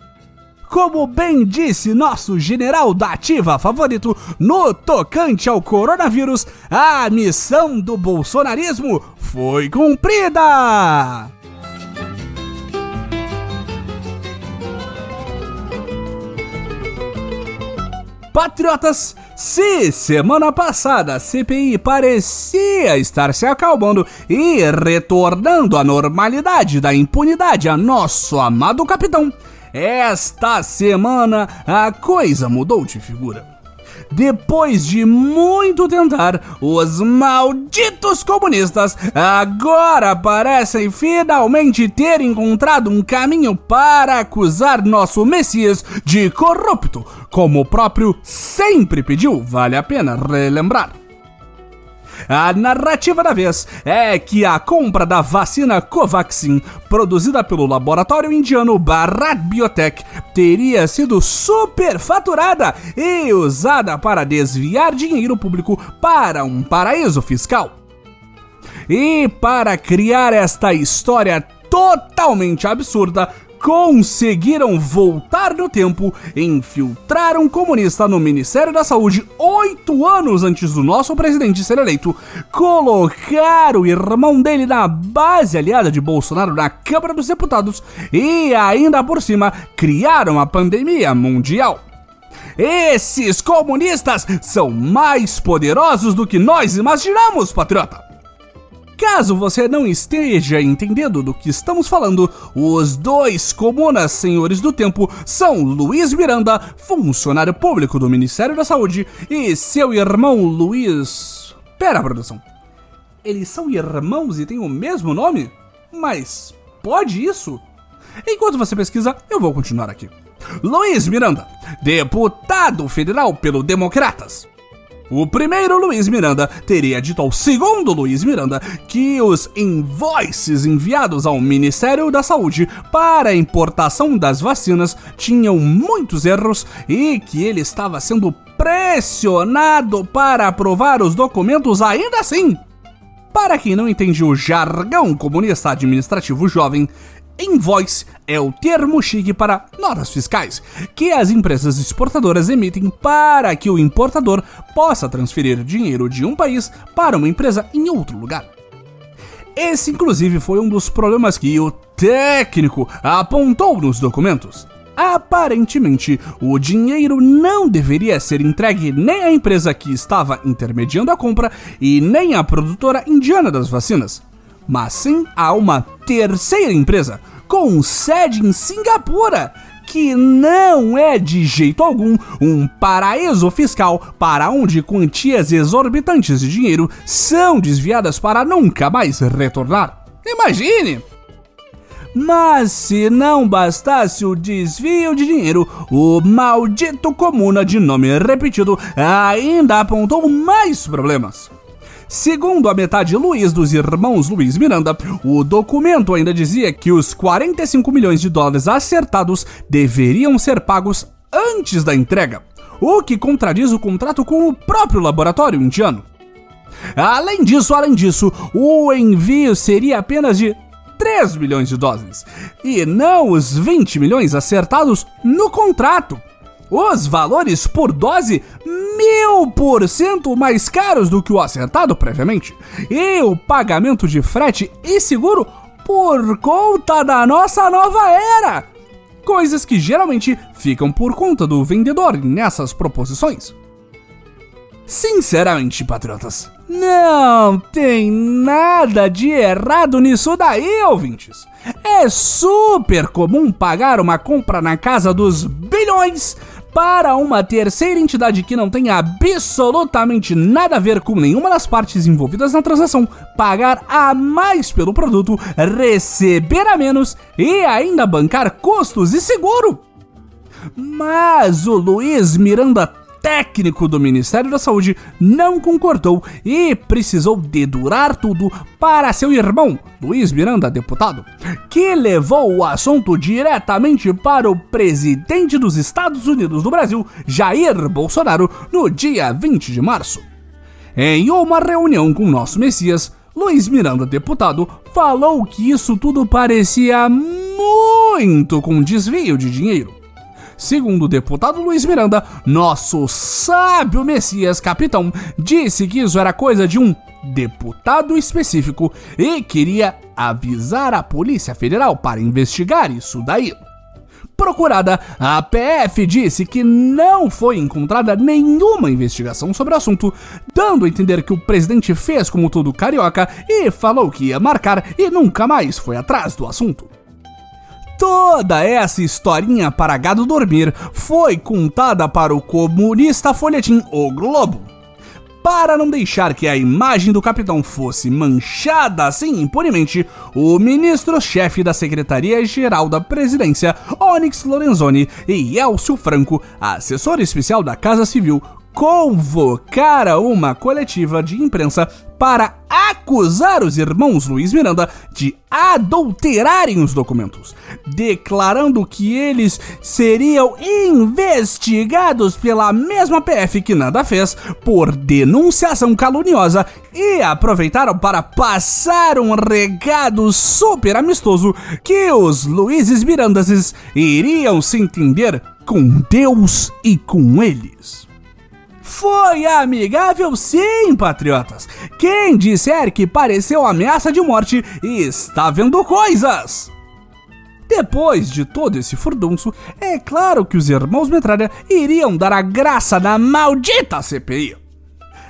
Como bem disse nosso general da ativa favorito, no tocante ao coronavírus, a missão do bolsonarismo foi cumprida! Patriotas, se semana passada a CPI parecia estar se acalmando e retornando à normalidade da impunidade a nosso amado capitão, esta semana a coisa mudou de figura. Depois de muito tentar, os malditos comunistas agora parecem finalmente ter encontrado um caminho para acusar nosso Messias de corrupto, como o próprio sempre pediu, vale a pena relembrar. A narrativa da vez é que a compra da vacina Covaxin, produzida pelo laboratório indiano Bharat Biotech, teria sido superfaturada e usada para desviar dinheiro público para um paraíso fiscal. E para criar esta história totalmente absurda, conseguiram voltar no tempo, infiltrar um comunista no Ministério da Saúde oito anos antes do nosso presidente ser eleito, colocar o irmão dele na base aliada de Bolsonaro na Câmara dos Deputados e ainda por cima criaram a pandemia mundial. Esses comunistas são mais poderosos do que nós imaginamos, patriota! Caso você não esteja entendendo do que estamos falando, os dois comunas senhores do tempo são Luiz Miranda, funcionário público do Ministério da Saúde, e seu irmão Luiz. Pera, produção. Eles são irmãos e têm o mesmo nome? Mas pode isso? Enquanto você pesquisa, eu vou continuar aqui. Luiz Miranda, deputado federal pelo Democratas. O primeiro Luiz Miranda teria dito ao segundo Luiz Miranda que os invoices enviados ao Ministério da Saúde para a importação das vacinas tinham muitos erros e que ele estava sendo pressionado para aprovar os documentos ainda assim. Para quem não entende o jargão comunista administrativo jovem, Invoice é o termo chique para notas fiscais que as empresas exportadoras emitem para que o importador possa transferir dinheiro de um país para uma empresa em outro lugar. Esse, inclusive, foi um dos problemas que o técnico apontou nos documentos. Aparentemente, o dinheiro não deveria ser entregue nem à empresa que estava intermediando a compra e nem à produtora indiana das vacinas mas sim a uma terceira empresa com sede em Singapura, que não é de jeito algum um paraíso fiscal para onde quantias exorbitantes de dinheiro são desviadas para nunca mais retornar. Imagine! Mas se não bastasse o desvio de dinheiro, o maldito comuna de nome repetido ainda apontou mais problemas. Segundo a metade Luiz dos irmãos Luiz Miranda, o documento ainda dizia que os 45 milhões de dólares acertados deveriam ser pagos antes da entrega, o que contradiz o contrato com o próprio laboratório indiano. Além disso, além disso, o envio seria apenas de 3 milhões de doses, e não os 20 milhões acertados no contrato. Os valores por dose mil por cento mais caros do que o acertado previamente. E o pagamento de frete e seguro por conta da nossa nova era. Coisas que geralmente ficam por conta do vendedor nessas proposições. Sinceramente, patriotas, não tem nada de errado nisso daí, ouvintes. É super comum pagar uma compra na casa dos bilhões para uma terceira entidade que não tem absolutamente nada a ver com nenhuma das partes envolvidas na transação pagar a mais pelo produto, receber a menos e ainda bancar custos e seguro. Mas o Luiz Miranda técnico do Ministério da Saúde não concordou e precisou dedurar tudo para seu irmão, Luiz Miranda, deputado, que levou o assunto diretamente para o presidente dos Estados Unidos do Brasil, Jair Bolsonaro, no dia 20 de março. Em uma reunião com nosso Messias, Luiz Miranda, deputado, falou que isso tudo parecia muito com desvio de dinheiro. Segundo o deputado Luiz Miranda, nosso sábio Messias capitão disse que isso era coisa de um deputado específico e queria avisar a Polícia Federal para investigar isso daí. Procurada, a PF disse que não foi encontrada nenhuma investigação sobre o assunto, dando a entender que o presidente fez como todo carioca e falou que ia marcar e nunca mais foi atrás do assunto. Toda essa historinha para gado dormir foi contada para o comunista folhetim O Globo. Para não deixar que a imagem do capitão fosse manchada assim impunemente, o ministro-chefe da Secretaria-Geral da Presidência, Onyx Lorenzoni, e Elcio Franco, assessor especial da Casa Civil, convocara uma coletiva de imprensa para acusar os irmãos Luiz Miranda de adulterarem os documentos, declarando que eles seriam investigados pela mesma PF que nada fez por denunciação caluniosa e aproveitaram para passar um recado super amistoso que os Luizes Mirandas iriam se entender com Deus e com eles. Foi amigável sim, patriotas. Quem disser que pareceu ameaça de morte está vendo coisas. Depois de todo esse furdunço, é claro que os irmãos Metralha iriam dar a graça na maldita CPI.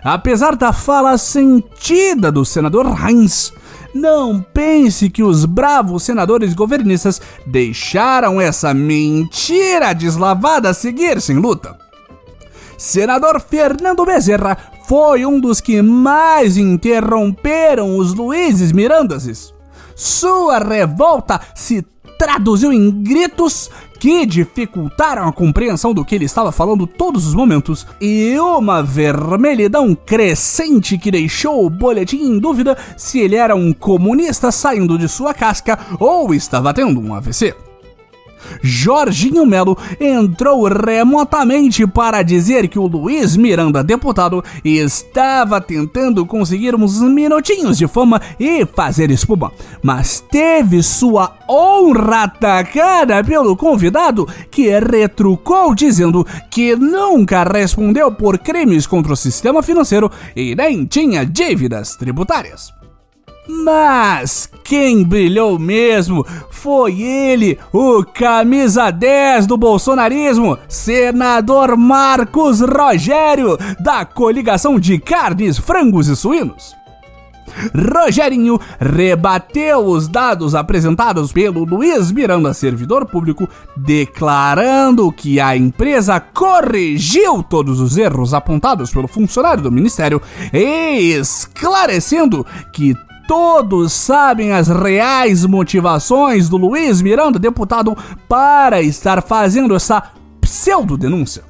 Apesar da fala sentida do senador Heinz, não pense que os bravos senadores governistas deixaram essa mentira deslavada seguir sem luta. Senador Fernando Bezerra foi um dos que mais interromperam os Luizes Mirandases. Sua revolta se traduziu em gritos que dificultaram a compreensão do que ele estava falando todos os momentos e uma vermelhidão crescente que deixou o boletim em dúvida se ele era um comunista saindo de sua casca ou estava tendo um AVC. Jorginho Melo entrou remotamente para dizer que o Luiz Miranda, deputado, estava tentando conseguir uns minutinhos de fama e fazer espuma, mas teve sua honra atacada pelo convidado que retrucou dizendo que nunca respondeu por crimes contra o sistema financeiro e nem tinha dívidas tributárias. Mas quem brilhou mesmo foi ele, o camisa 10 do bolsonarismo, senador Marcos Rogério, da coligação de carnes, frangos e suínos. Rogerinho rebateu os dados apresentados pelo Luiz Miranda, servidor público, declarando que a empresa corrigiu todos os erros apontados pelo funcionário do ministério e esclarecendo que Todos sabem as reais motivações do Luiz Miranda, deputado, para estar fazendo essa pseudo-denúncia.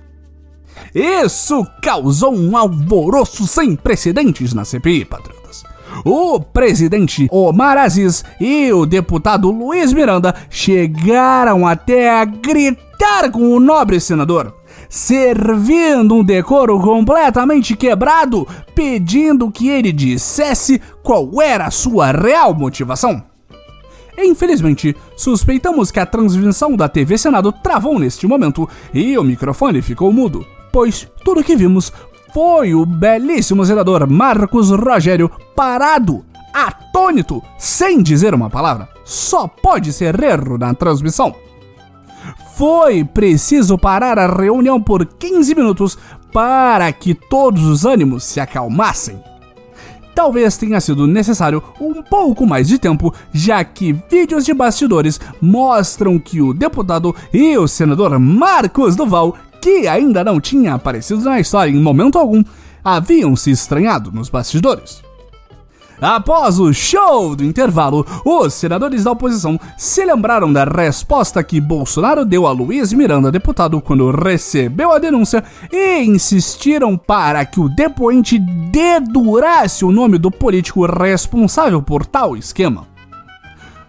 Isso causou um alvoroço sem precedentes na CPI, patriotas. O presidente Omar Aziz e o deputado Luiz Miranda chegaram até a gritar com o nobre senador servindo um decoro completamente quebrado, pedindo que ele dissesse qual era a sua real motivação. Infelizmente, suspeitamos que a transmissão da TV Senado travou neste momento e o microfone ficou mudo, pois tudo que vimos foi o belíssimo senador Marcos Rogério parado, atônito, sem dizer uma palavra. Só pode ser erro na transmissão foi preciso parar a reunião por 15 minutos para que todos os ânimos se acalmassem. Talvez tenha sido necessário um pouco mais de tempo, já que vídeos de bastidores mostram que o deputado e o senador Marcos Duval, que ainda não tinha aparecido na história em momento algum, haviam se estranhado nos bastidores. Após o show do intervalo, os senadores da oposição se lembraram da resposta que Bolsonaro deu a Luiz Miranda, deputado, quando recebeu a denúncia e insistiram para que o depoente dedurasse o nome do político responsável por tal esquema.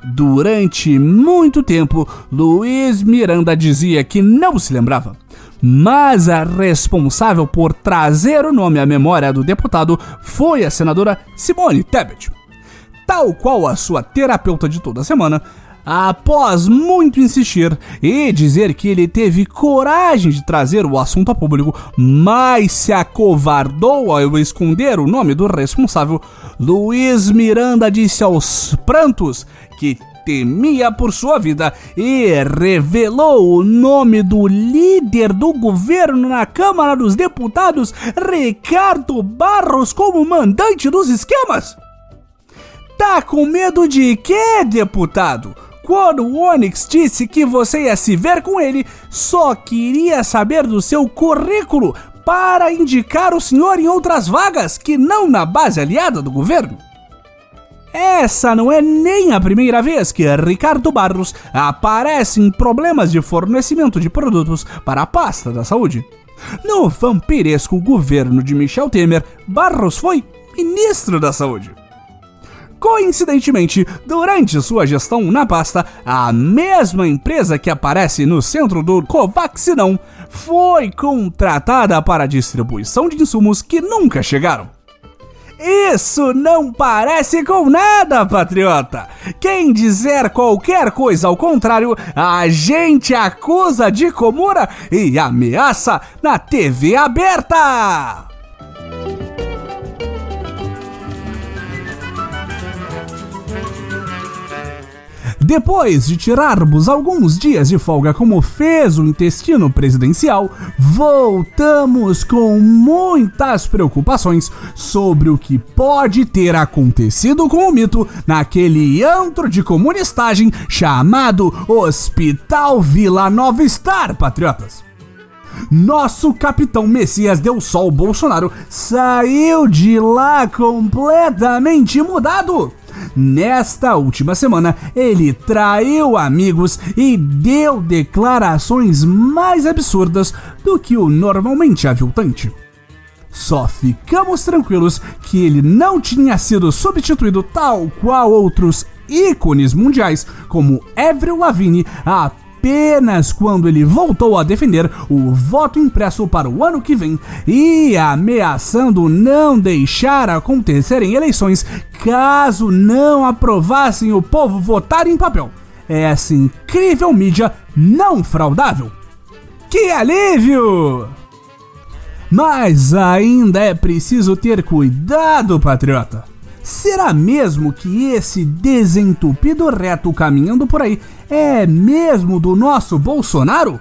Durante muito tempo, Luiz Miranda dizia que não se lembrava mas a responsável por trazer o nome à memória do deputado foi a senadora Simone Tebet. Tal qual a sua terapeuta de toda semana, após muito insistir e dizer que ele teve coragem de trazer o assunto a público, mas se acovardou ao esconder o nome do responsável, Luiz Miranda disse aos prantos que temia por sua vida e revelou o nome do líder do governo na Câmara dos Deputados, Ricardo Barros, como mandante dos esquemas. Tá com medo de quê, deputado? Quando o Onyx disse que você ia se ver com ele, só queria saber do seu currículo para indicar o senhor em outras vagas que não na base aliada do governo. Essa não é nem a primeira vez que Ricardo Barros aparece em problemas de fornecimento de produtos para a pasta da saúde. No vampiresco governo de Michel Temer, Barros foi ministro da Saúde. Coincidentemente, durante sua gestão na pasta, a mesma empresa que aparece no centro do Covaxinão foi contratada para a distribuição de insumos que nunca chegaram. Isso não parece com nada, patriota! Quem dizer qualquer coisa ao contrário, a gente acusa de comura e ameaça na TV aberta! Depois de tirarmos alguns dias de folga, como fez o intestino presidencial, voltamos com muitas preocupações sobre o que pode ter acontecido com o mito naquele antro de comunistagem chamado Hospital Vila Nova Star, patriotas. Nosso capitão Messias deu sol Bolsonaro saiu de lá completamente mudado. Nesta última semana, ele traiu amigos e deu declarações mais absurdas do que o normalmente aviltante. Só ficamos tranquilos que ele não tinha sido substituído tal qual outros ícones mundiais como Avril Lavigne há apenas quando ele voltou a defender o voto impresso para o ano que vem e ameaçando não deixar acontecerem eleições caso não aprovassem o povo votar em papel. Essa incrível mídia não fraudável. Que alívio! Mas ainda é preciso ter cuidado, patriota. Será mesmo que esse desentupido reto caminhando por aí é mesmo do nosso Bolsonaro?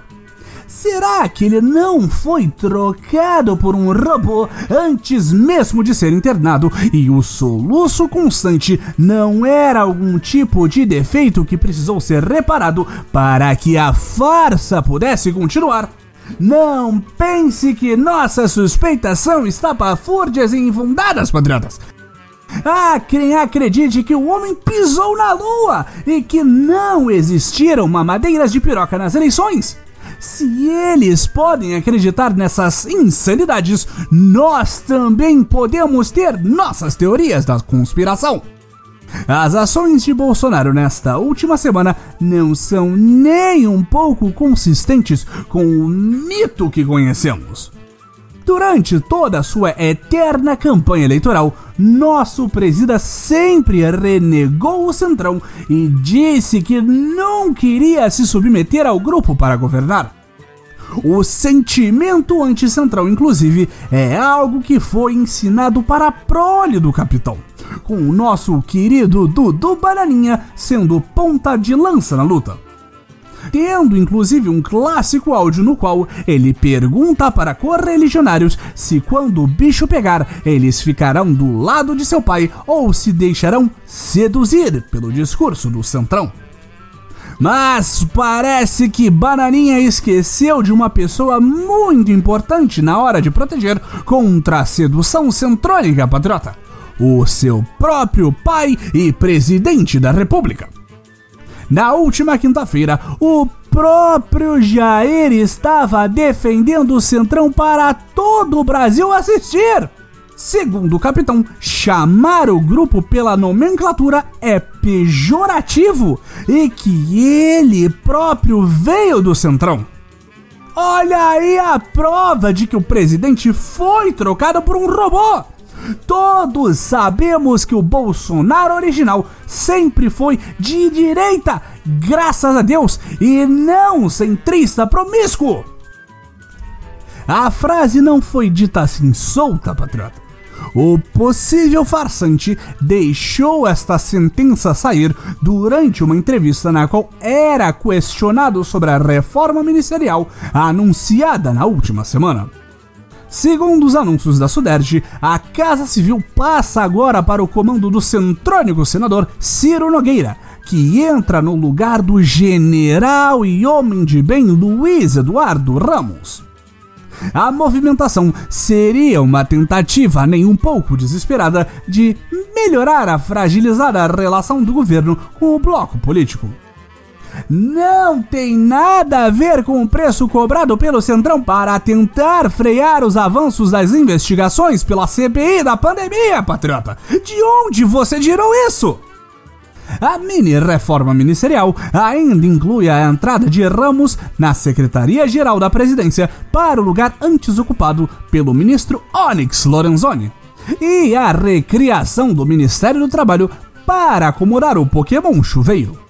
Será que ele não foi trocado por um robô antes mesmo de ser internado e o soluço constante não era algum tipo de defeito que precisou ser reparado para que a farsa pudesse continuar? Não pense que nossas suspeitas são estapafúrdias e infundadas, patriotas. Há quem acredite que o homem pisou na lua e que não existiram mamadeiras de piroca nas eleições. Se eles podem acreditar nessas insanidades, nós também podemos ter nossas teorias da conspiração. As ações de Bolsonaro nesta última semana não são nem um pouco consistentes com o mito que conhecemos. Durante toda a sua eterna campanha eleitoral, nosso presida sempre renegou o Centrão e disse que não queria se submeter ao grupo para governar. O sentimento anti-central, inclusive, é algo que foi ensinado para a prole do capitão, com o nosso querido Dudu Bananinha sendo ponta de lança na luta tendo inclusive um clássico áudio no qual ele pergunta para correligionários se quando o bicho pegar, eles ficarão do lado de seu pai ou se deixarão seduzir pelo discurso do Centrão. Mas parece que Bananinha esqueceu de uma pessoa muito importante na hora de proteger contra a sedução centrônica, patriota. o seu próprio pai e presidente da República. Na última quinta-feira, o próprio Jair estava defendendo o Centrão para todo o Brasil assistir. Segundo o capitão, chamar o grupo pela nomenclatura é pejorativo e que ele próprio veio do Centrão. Olha aí a prova de que o presidente foi trocado por um robô. Todos sabemos que o Bolsonaro original sempre foi de direita, graças a Deus, e não centrista promíscuo. A frase não foi dita assim solta, patriota. O possível farsante deixou esta sentença sair durante uma entrevista na qual era questionado sobre a reforma ministerial anunciada na última semana. Segundo os anúncios da Suderge, a Casa Civil passa agora para o comando do centrônico senador Ciro Nogueira, que entra no lugar do general e homem de bem Luiz Eduardo Ramos. A movimentação seria uma tentativa nem um pouco desesperada de melhorar a fragilizada relação do governo com o bloco político. Não tem nada a ver com o preço cobrado pelo Centrão para tentar frear os avanços das investigações pela CPI da pandemia, patriota. De onde você tirou isso? A mini-reforma ministerial ainda inclui a entrada de Ramos na Secretaria-Geral da Presidência para o lugar antes ocupado pelo ministro Onyx Lorenzoni e a recriação do Ministério do Trabalho para acomodar o Pokémon Chuveiro.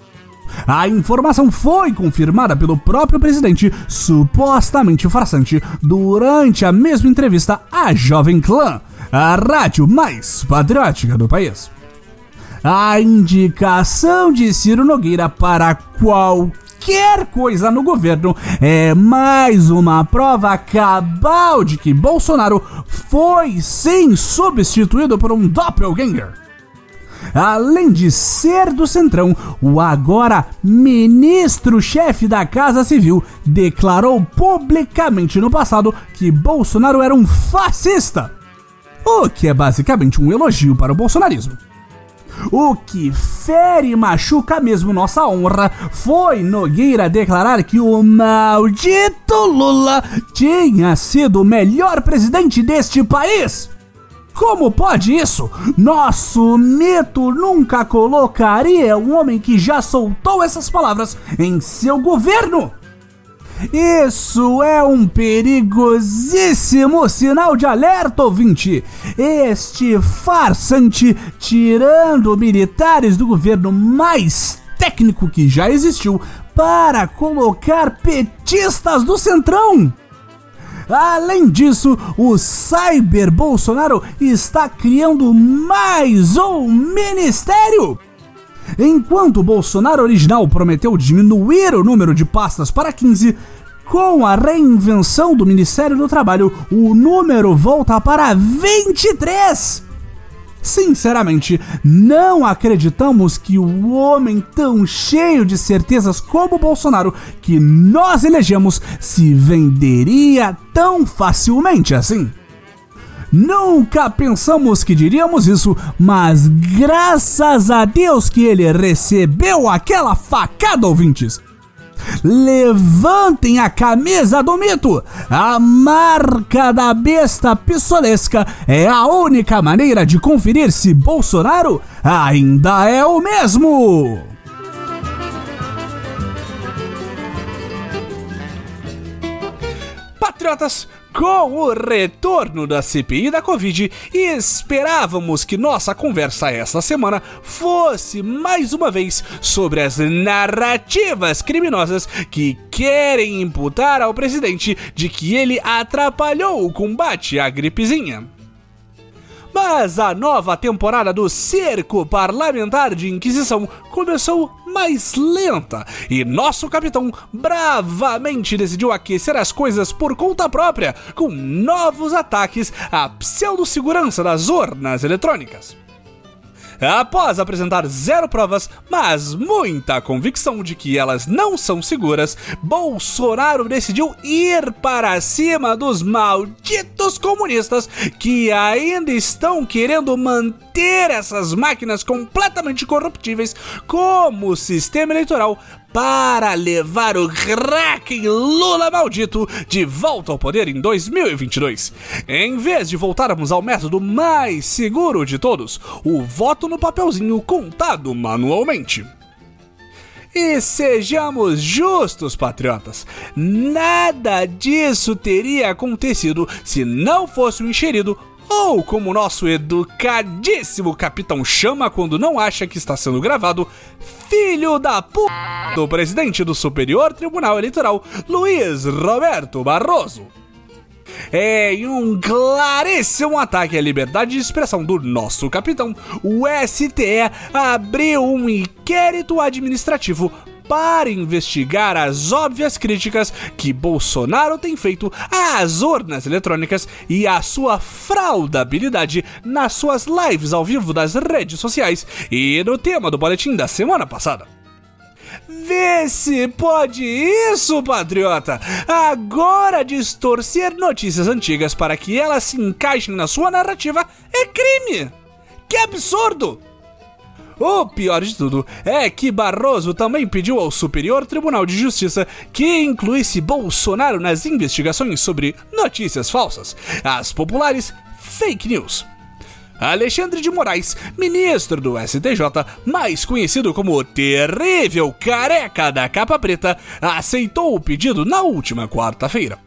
A informação foi confirmada pelo próprio presidente, supostamente farsante, durante a mesma entrevista à Jovem Clã, a rádio mais patriótica do país. A indicação de Ciro Nogueira para qualquer coisa no governo é mais uma prova cabal de que Bolsonaro foi sim substituído por um doppelganger. Além de ser do Centrão, o agora ministro-chefe da Casa Civil declarou publicamente no passado que Bolsonaro era um fascista. O que é basicamente um elogio para o bolsonarismo. O que fere e machuca mesmo nossa honra foi Nogueira declarar que o maldito Lula tinha sido o melhor presidente deste país. Como pode isso? Nosso mito nunca colocaria um homem que já soltou essas palavras em seu governo. Isso é um perigosíssimo sinal de alerta, ouvinte! Este farsante tirando militares do governo mais técnico que já existiu para colocar petistas do Centrão! Além disso, o Cyber Bolsonaro está criando mais um ministério! Enquanto o Bolsonaro original prometeu diminuir o número de pastas para 15, com a reinvenção do Ministério do Trabalho, o número volta para 23. Sinceramente, não acreditamos que o homem tão cheio de certezas como Bolsonaro que nós elegemos se venderia tão facilmente assim. Nunca pensamos que diríamos isso, mas graças a Deus que ele recebeu aquela facada, ouvintes. Levantem a camisa do mito! A marca da besta pistolesca é a única maneira de conferir se Bolsonaro ainda é o mesmo! Patriotas, com o retorno da CPI da Covid, esperávamos que nossa conversa esta semana fosse mais uma vez sobre as narrativas criminosas que querem imputar ao presidente de que ele atrapalhou o combate à gripezinha. Mas a nova temporada do Cerco Parlamentar de Inquisição começou mais lenta e nosso capitão bravamente decidiu aquecer as coisas por conta própria com novos ataques à pseudo-segurança das urnas eletrônicas. Após apresentar zero provas, mas muita convicção de que elas não são seguras, Bolsonaro decidiu ir para cima dos malditos comunistas que ainda estão querendo manter essas máquinas completamente corruptíveis como sistema eleitoral para levar o Kraken Lula maldito de volta ao poder em 2022. Em vez de voltarmos ao método mais seguro de todos, o voto no papelzinho contado manualmente. E sejamos justos, patriotas, nada disso teria acontecido se não fosse o enxerido ou como nosso educadíssimo capitão chama quando não acha que está sendo gravado, filho da p do presidente do Superior Tribunal Eleitoral, Luiz Roberto Barroso. É, em um claríssimo ataque à liberdade de expressão do nosso capitão, o STE abriu um inquérito administrativo para investigar as óbvias críticas que Bolsonaro tem feito às urnas eletrônicas e à sua fraudabilidade nas suas lives ao vivo das redes sociais e no tema do boletim da semana passada. Vê se pode isso, patriota! Agora distorcer notícias antigas para que elas se encaixem na sua narrativa é crime! Que absurdo! O pior de tudo é que Barroso também pediu ao Superior Tribunal de Justiça que incluísse Bolsonaro nas investigações sobre notícias falsas, as populares fake news. Alexandre de Moraes, ministro do STJ, mais conhecido como o terrível careca da capa preta, aceitou o pedido na última quarta-feira.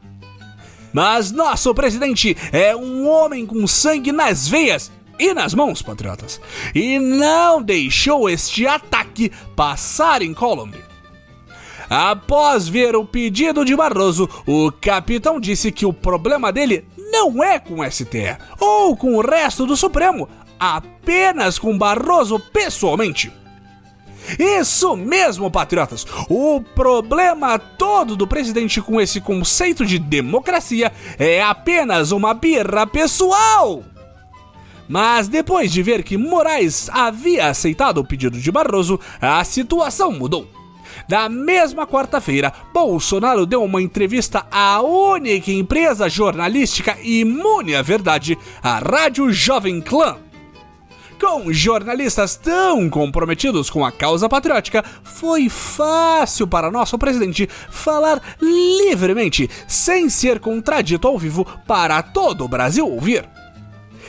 Mas nosso presidente é um homem com sangue nas veias e nas mãos, patriotas, e não deixou este ataque passar em Colombo. Após ver o pedido de Barroso, o capitão disse que o problema dele não é com o STE ou com o resto do Supremo, apenas com Barroso pessoalmente. Isso mesmo, patriotas! O problema todo do presidente com esse conceito de democracia é apenas uma birra pessoal! Mas depois de ver que Moraes havia aceitado o pedido de Barroso, a situação mudou. Na mesma quarta-feira, Bolsonaro deu uma entrevista à única empresa jornalística imune à verdade, a Rádio Jovem Clã. Com jornalistas tão comprometidos com a causa patriótica, foi fácil para nosso presidente falar livremente, sem ser contradito ao vivo para todo o Brasil ouvir.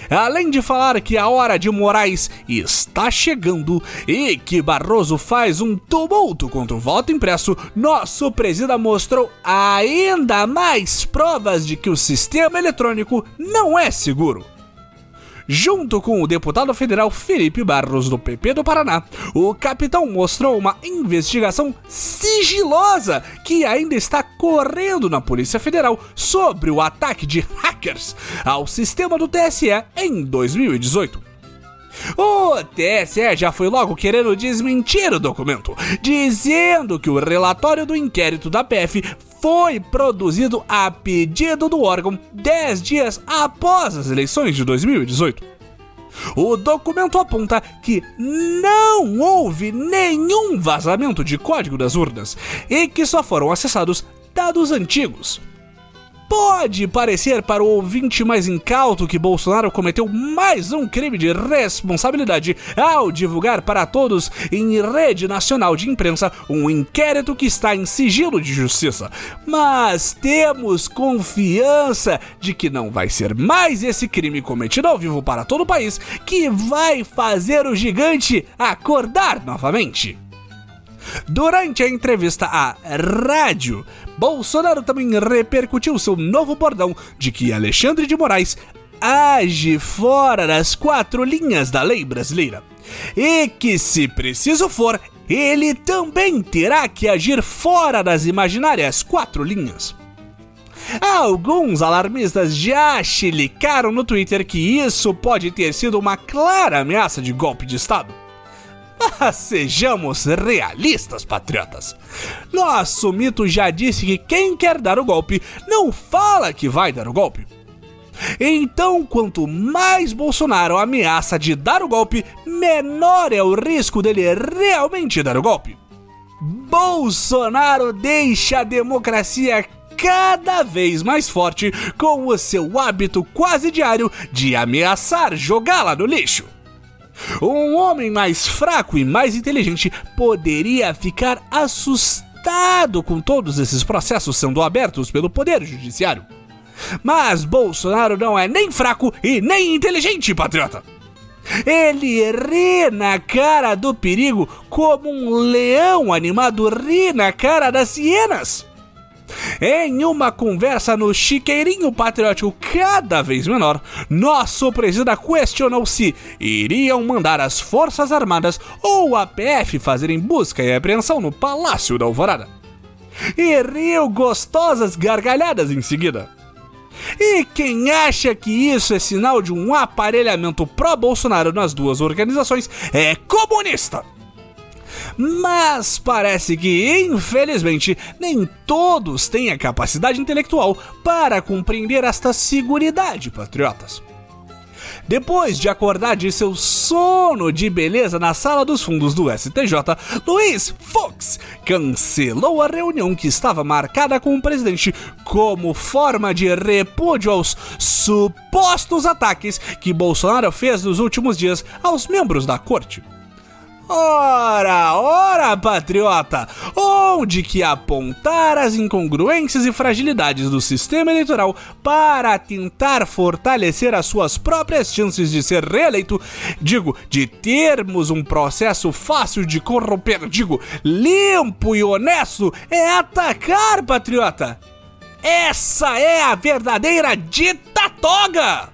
Além de falar que a hora de Moraes está chegando e que Barroso faz um tumulto contra o voto impresso, nosso presida mostrou ainda mais provas de que o sistema eletrônico não é seguro. Junto com o deputado federal Felipe Barros, do PP do Paraná, o capitão mostrou uma investigação sigilosa que ainda está correndo na Polícia Federal sobre o ataque de hackers ao sistema do TSE em 2018. O TSE já foi logo querendo desmentir o documento, dizendo que o relatório do inquérito da PF foi produzido a pedido do órgão 10 dias após as eleições de 2018. O documento aponta que não houve nenhum vazamento de código das urnas e que só foram acessados dados antigos. Pode parecer para o ouvinte mais incauto que Bolsonaro cometeu mais um crime de responsabilidade ao divulgar para todos em rede nacional de imprensa um inquérito que está em sigilo de justiça. Mas temos confiança de que não vai ser mais esse crime cometido ao vivo para todo o país que vai fazer o gigante acordar novamente. Durante a entrevista à rádio, Bolsonaro também repercutiu seu novo bordão de que Alexandre de Moraes age fora das quatro linhas da lei brasileira. E que, se preciso for, ele também terá que agir fora das imaginárias quatro linhas. Alguns alarmistas já chilicaram no Twitter que isso pode ter sido uma clara ameaça de golpe de Estado. [laughs] Sejamos realistas, patriotas. Nosso mito já disse que quem quer dar o golpe não fala que vai dar o golpe. Então, quanto mais Bolsonaro ameaça de dar o golpe, menor é o risco dele realmente dar o golpe. Bolsonaro deixa a democracia cada vez mais forte com o seu hábito quase diário de ameaçar jogá-la no lixo. Um homem mais fraco e mais inteligente poderia ficar assustado com todos esses processos sendo abertos pelo Poder Judiciário. Mas Bolsonaro não é nem fraco e nem inteligente, patriota. Ele ri na cara do perigo como um leão animado ri na cara das hienas. Em uma conversa no chiqueirinho patriótico cada vez menor, nosso presidente questionou se iriam mandar as Forças Armadas ou a PF fazerem busca e apreensão no Palácio da Alvorada. E riu gostosas gargalhadas em seguida. E quem acha que isso é sinal de um aparelhamento pró-Bolsonaro nas duas organizações é comunista. Mas parece que, infelizmente, nem todos têm a capacidade intelectual para compreender esta seguridade, patriotas. Depois de acordar de seu sono de beleza na sala dos fundos do STJ, Luiz Fox cancelou a reunião que estava marcada com o presidente como forma de repúdio aos supostos ataques que Bolsonaro fez nos últimos dias aos membros da corte. Ora, ora, patriota! Onde que apontar as incongruências e fragilidades do sistema eleitoral para tentar fortalecer as suas próprias chances de ser reeleito, digo, de termos um processo fácil de corromper, digo, limpo e honesto, é atacar, patriota! Essa é a verdadeira dita toga!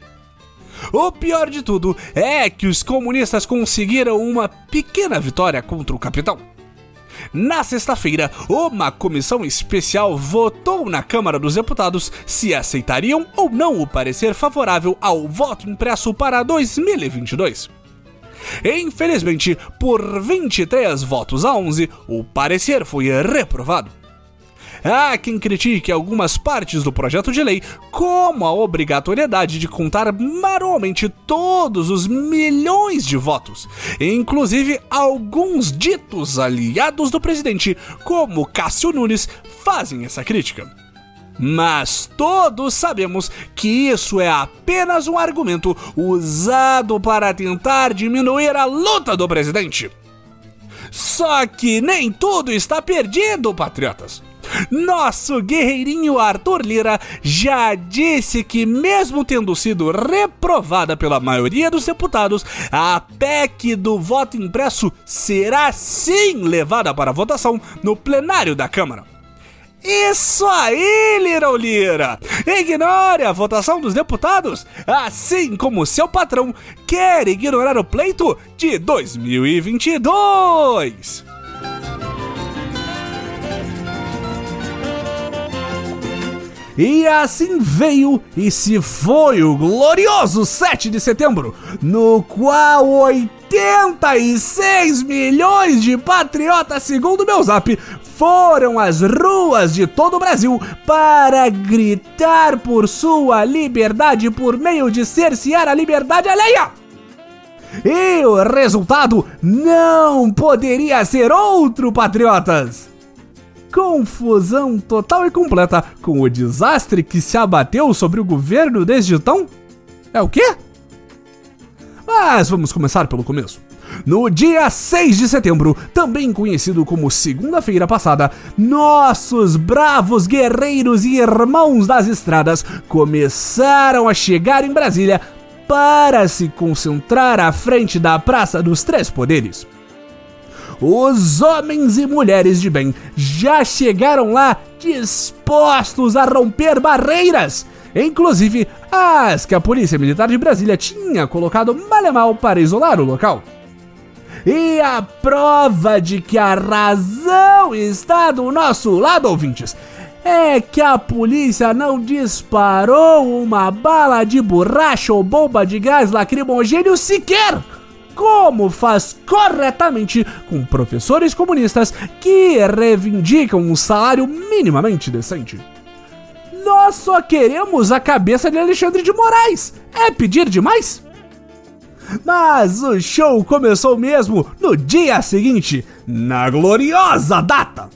O pior de tudo é que os comunistas conseguiram uma pequena vitória contra o capitão. Na sexta-feira, uma comissão especial votou na Câmara dos Deputados se aceitariam ou não o parecer favorável ao voto impresso para 2022. Infelizmente, por 23 votos a 11, o parecer foi reprovado. Há quem critique algumas partes do projeto de lei, como a obrigatoriedade de contar manualmente todos os milhões de votos, inclusive alguns ditos aliados do presidente, como Cássio Nunes, fazem essa crítica. Mas todos sabemos que isso é apenas um argumento usado para tentar diminuir a luta do presidente. Só que nem tudo está perdido, patriotas. Nosso guerreirinho Arthur Lira já disse que, mesmo tendo sido reprovada pela maioria dos deputados, a PEC do voto impresso será sim levada para votação no plenário da Câmara. Isso aí, Lira Lira! Ignore a votação dos deputados, assim como seu patrão quer ignorar o pleito de 2022! E assim veio e se foi o glorioso 7 de setembro, no qual 86 milhões de patriotas, segundo meu zap, foram às ruas de todo o Brasil para gritar por sua liberdade por meio de cercear a liberdade alheia. E o resultado não poderia ser outro, patriotas! Confusão total e completa com o desastre que se abateu sobre o governo desde então? É o quê? Mas vamos começar pelo começo. No dia 6 de setembro, também conhecido como segunda-feira passada, nossos bravos guerreiros e irmãos das estradas começaram a chegar em Brasília para se concentrar à frente da Praça dos Três Poderes. Os homens e mulheres de bem já chegaram lá dispostos a romper barreiras, inclusive as que a Polícia Militar de Brasília tinha colocado mal para isolar o local. E a prova de que a razão está do nosso lado, ouvintes, é que a polícia não disparou uma bala de borracha ou bomba de gás lacrimogêneo sequer como faz corretamente com professores comunistas que reivindicam um salário minimamente decente. Nós só queremos a cabeça de Alexandre de Moraes. É pedir demais? Mas o show começou mesmo no dia seguinte, na gloriosa data.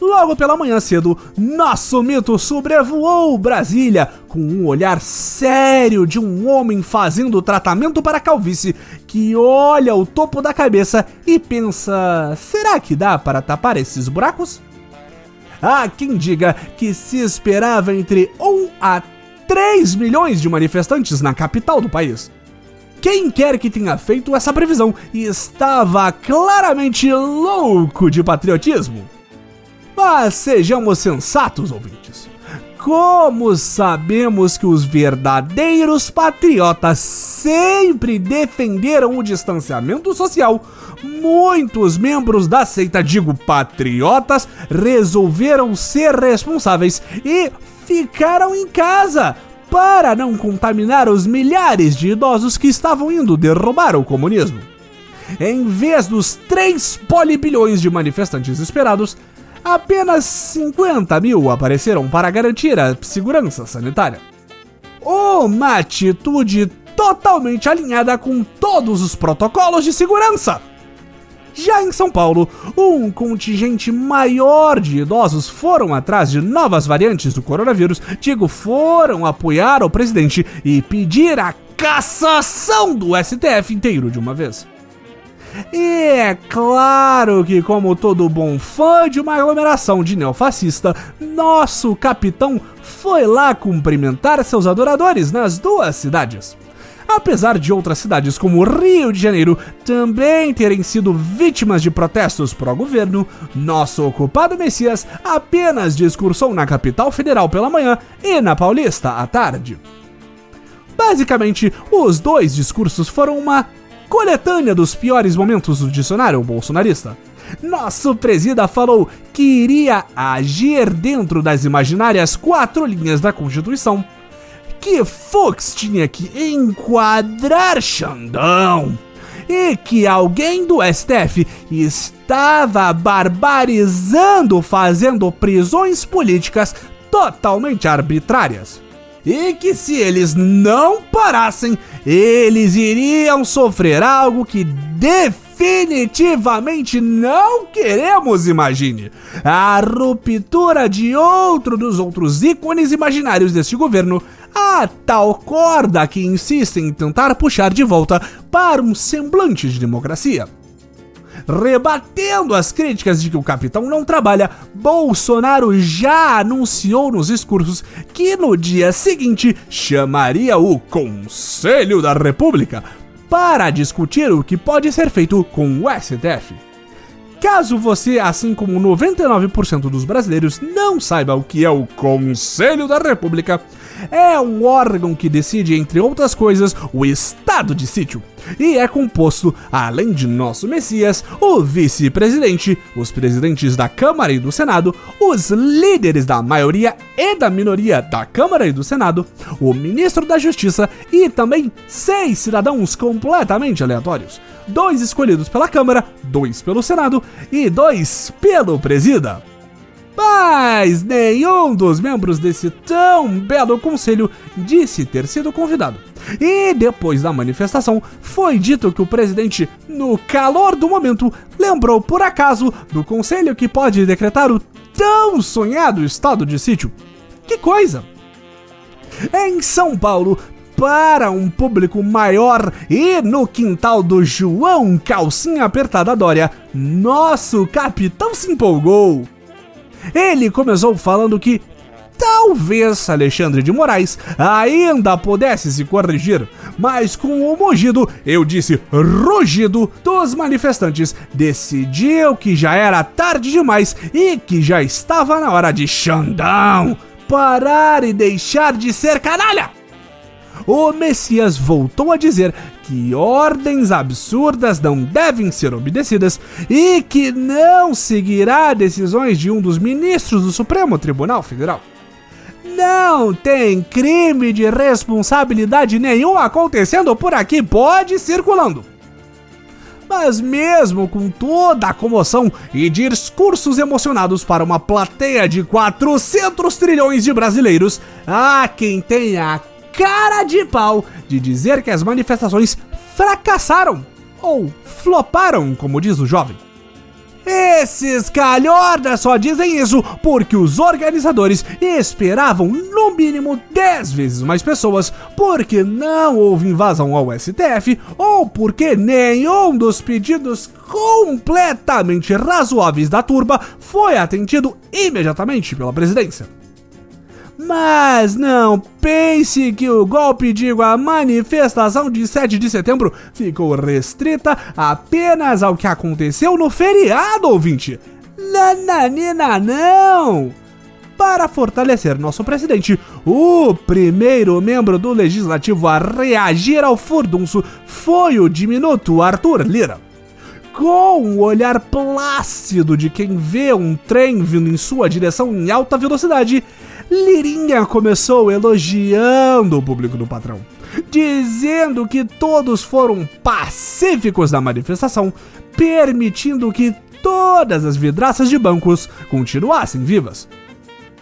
Logo pela manhã cedo, nosso mito sobrevoou Brasília com um olhar sério de um homem fazendo tratamento para calvície que olha o topo da cabeça e pensa: será que dá para tapar esses buracos? Há quem diga que se esperava entre 1 a 3 milhões de manifestantes na capital do país. Quem quer que tenha feito essa previsão estava claramente louco de patriotismo. Mas sejamos sensatos, ouvintes. Como sabemos que os verdadeiros patriotas sempre defenderam o distanciamento social, muitos membros da seita, digo patriotas, resolveram ser responsáveis e ficaram em casa para não contaminar os milhares de idosos que estavam indo derrubar o comunismo. Em vez dos 3 polibilhões de manifestantes esperados, apenas 50 mil apareceram para garantir a segurança sanitária. Uma atitude totalmente alinhada com todos os protocolos de segurança. Já em São Paulo, um contingente maior de idosos foram atrás de novas variantes do coronavírus, digo, foram apoiar o presidente e pedir a cassação do STF inteiro de uma vez. E é claro que, como todo bom fã de uma aglomeração de neofascista, nosso capitão foi lá cumprimentar seus adoradores nas duas cidades. Apesar de outras cidades como Rio de Janeiro também terem sido vítimas de protestos pró-governo, nosso ocupado Messias apenas discursou na capital federal pela manhã e na Paulista à tarde. Basicamente, os dois discursos foram uma coletânea dos piores momentos do dicionário bolsonarista. Nosso presida falou que iria agir dentro das imaginárias quatro linhas da Constituição. Que Fox tinha que enquadrar Xandão. E que alguém do STF estava barbarizando fazendo prisões políticas totalmente arbitrárias e que se eles não parassem, eles iriam sofrer algo que definitivamente não queremos, imagine. A ruptura de outro dos outros ícones imaginários deste governo, a tal corda que insistem em tentar puxar de volta para um semblante de democracia. Rebatendo as críticas de que o capitão não trabalha, Bolsonaro já anunciou nos discursos que no dia seguinte chamaria o Conselho da República para discutir o que pode ser feito com o STF. Caso você, assim como 99% dos brasileiros, não saiba o que é o Conselho da República, é um órgão que decide, entre outras coisas, o estado de sítio. E é composto, além de nosso Messias, o vice-presidente, os presidentes da Câmara e do Senado, os líderes da maioria e da minoria da Câmara e do Senado, o ministro da Justiça e também seis cidadãos completamente aleatórios. Dois escolhidos pela Câmara, dois pelo Senado e dois pelo presida. Mas nenhum dos membros desse tão belo conselho disse ter sido convidado. E depois da manifestação, foi dito que o presidente, no calor do momento, lembrou por acaso do conselho que pode decretar o tão sonhado estado de sítio. Que coisa! Em São Paulo, para um público maior e no quintal do João Calcinha Apertada Dória, nosso capitão se empolgou. Ele começou falando que talvez Alexandre de Moraes ainda pudesse se corrigir, mas com o mugido, eu disse rugido, dos manifestantes, decidiu que já era tarde demais e que já estava na hora de Xandão parar e deixar de ser canalha. O Messias voltou a dizer que ordens absurdas não devem ser obedecidas e que não seguirá decisões de um dos ministros do Supremo Tribunal Federal. Não tem crime de responsabilidade nenhum acontecendo por aqui, pode circulando. Mas mesmo com toda a comoção e discursos emocionados para uma plateia de 400 trilhões de brasileiros, há quem tenha cara de pau de dizer que as manifestações fracassaram ou floparam, como diz o jovem. Esses calhordas só dizem isso porque os organizadores esperavam no mínimo 10 vezes mais pessoas, porque não houve invasão ao STF ou porque nenhum dos pedidos completamente razoáveis da turba foi atendido imediatamente pela presidência. Mas não pense que o golpe, digo, a manifestação de 7 de setembro ficou restrita apenas ao que aconteceu no feriado, ouvinte. Nananina, não! Para fortalecer nosso presidente, o primeiro membro do legislativo a reagir ao furdunço foi o diminuto Arthur Lira com o olhar plácido de quem vê um trem vindo em sua direção em alta velocidade, Lirinha começou elogiando o público do patrão, dizendo que todos foram pacíficos na manifestação, permitindo que todas as vidraças de bancos continuassem vivas.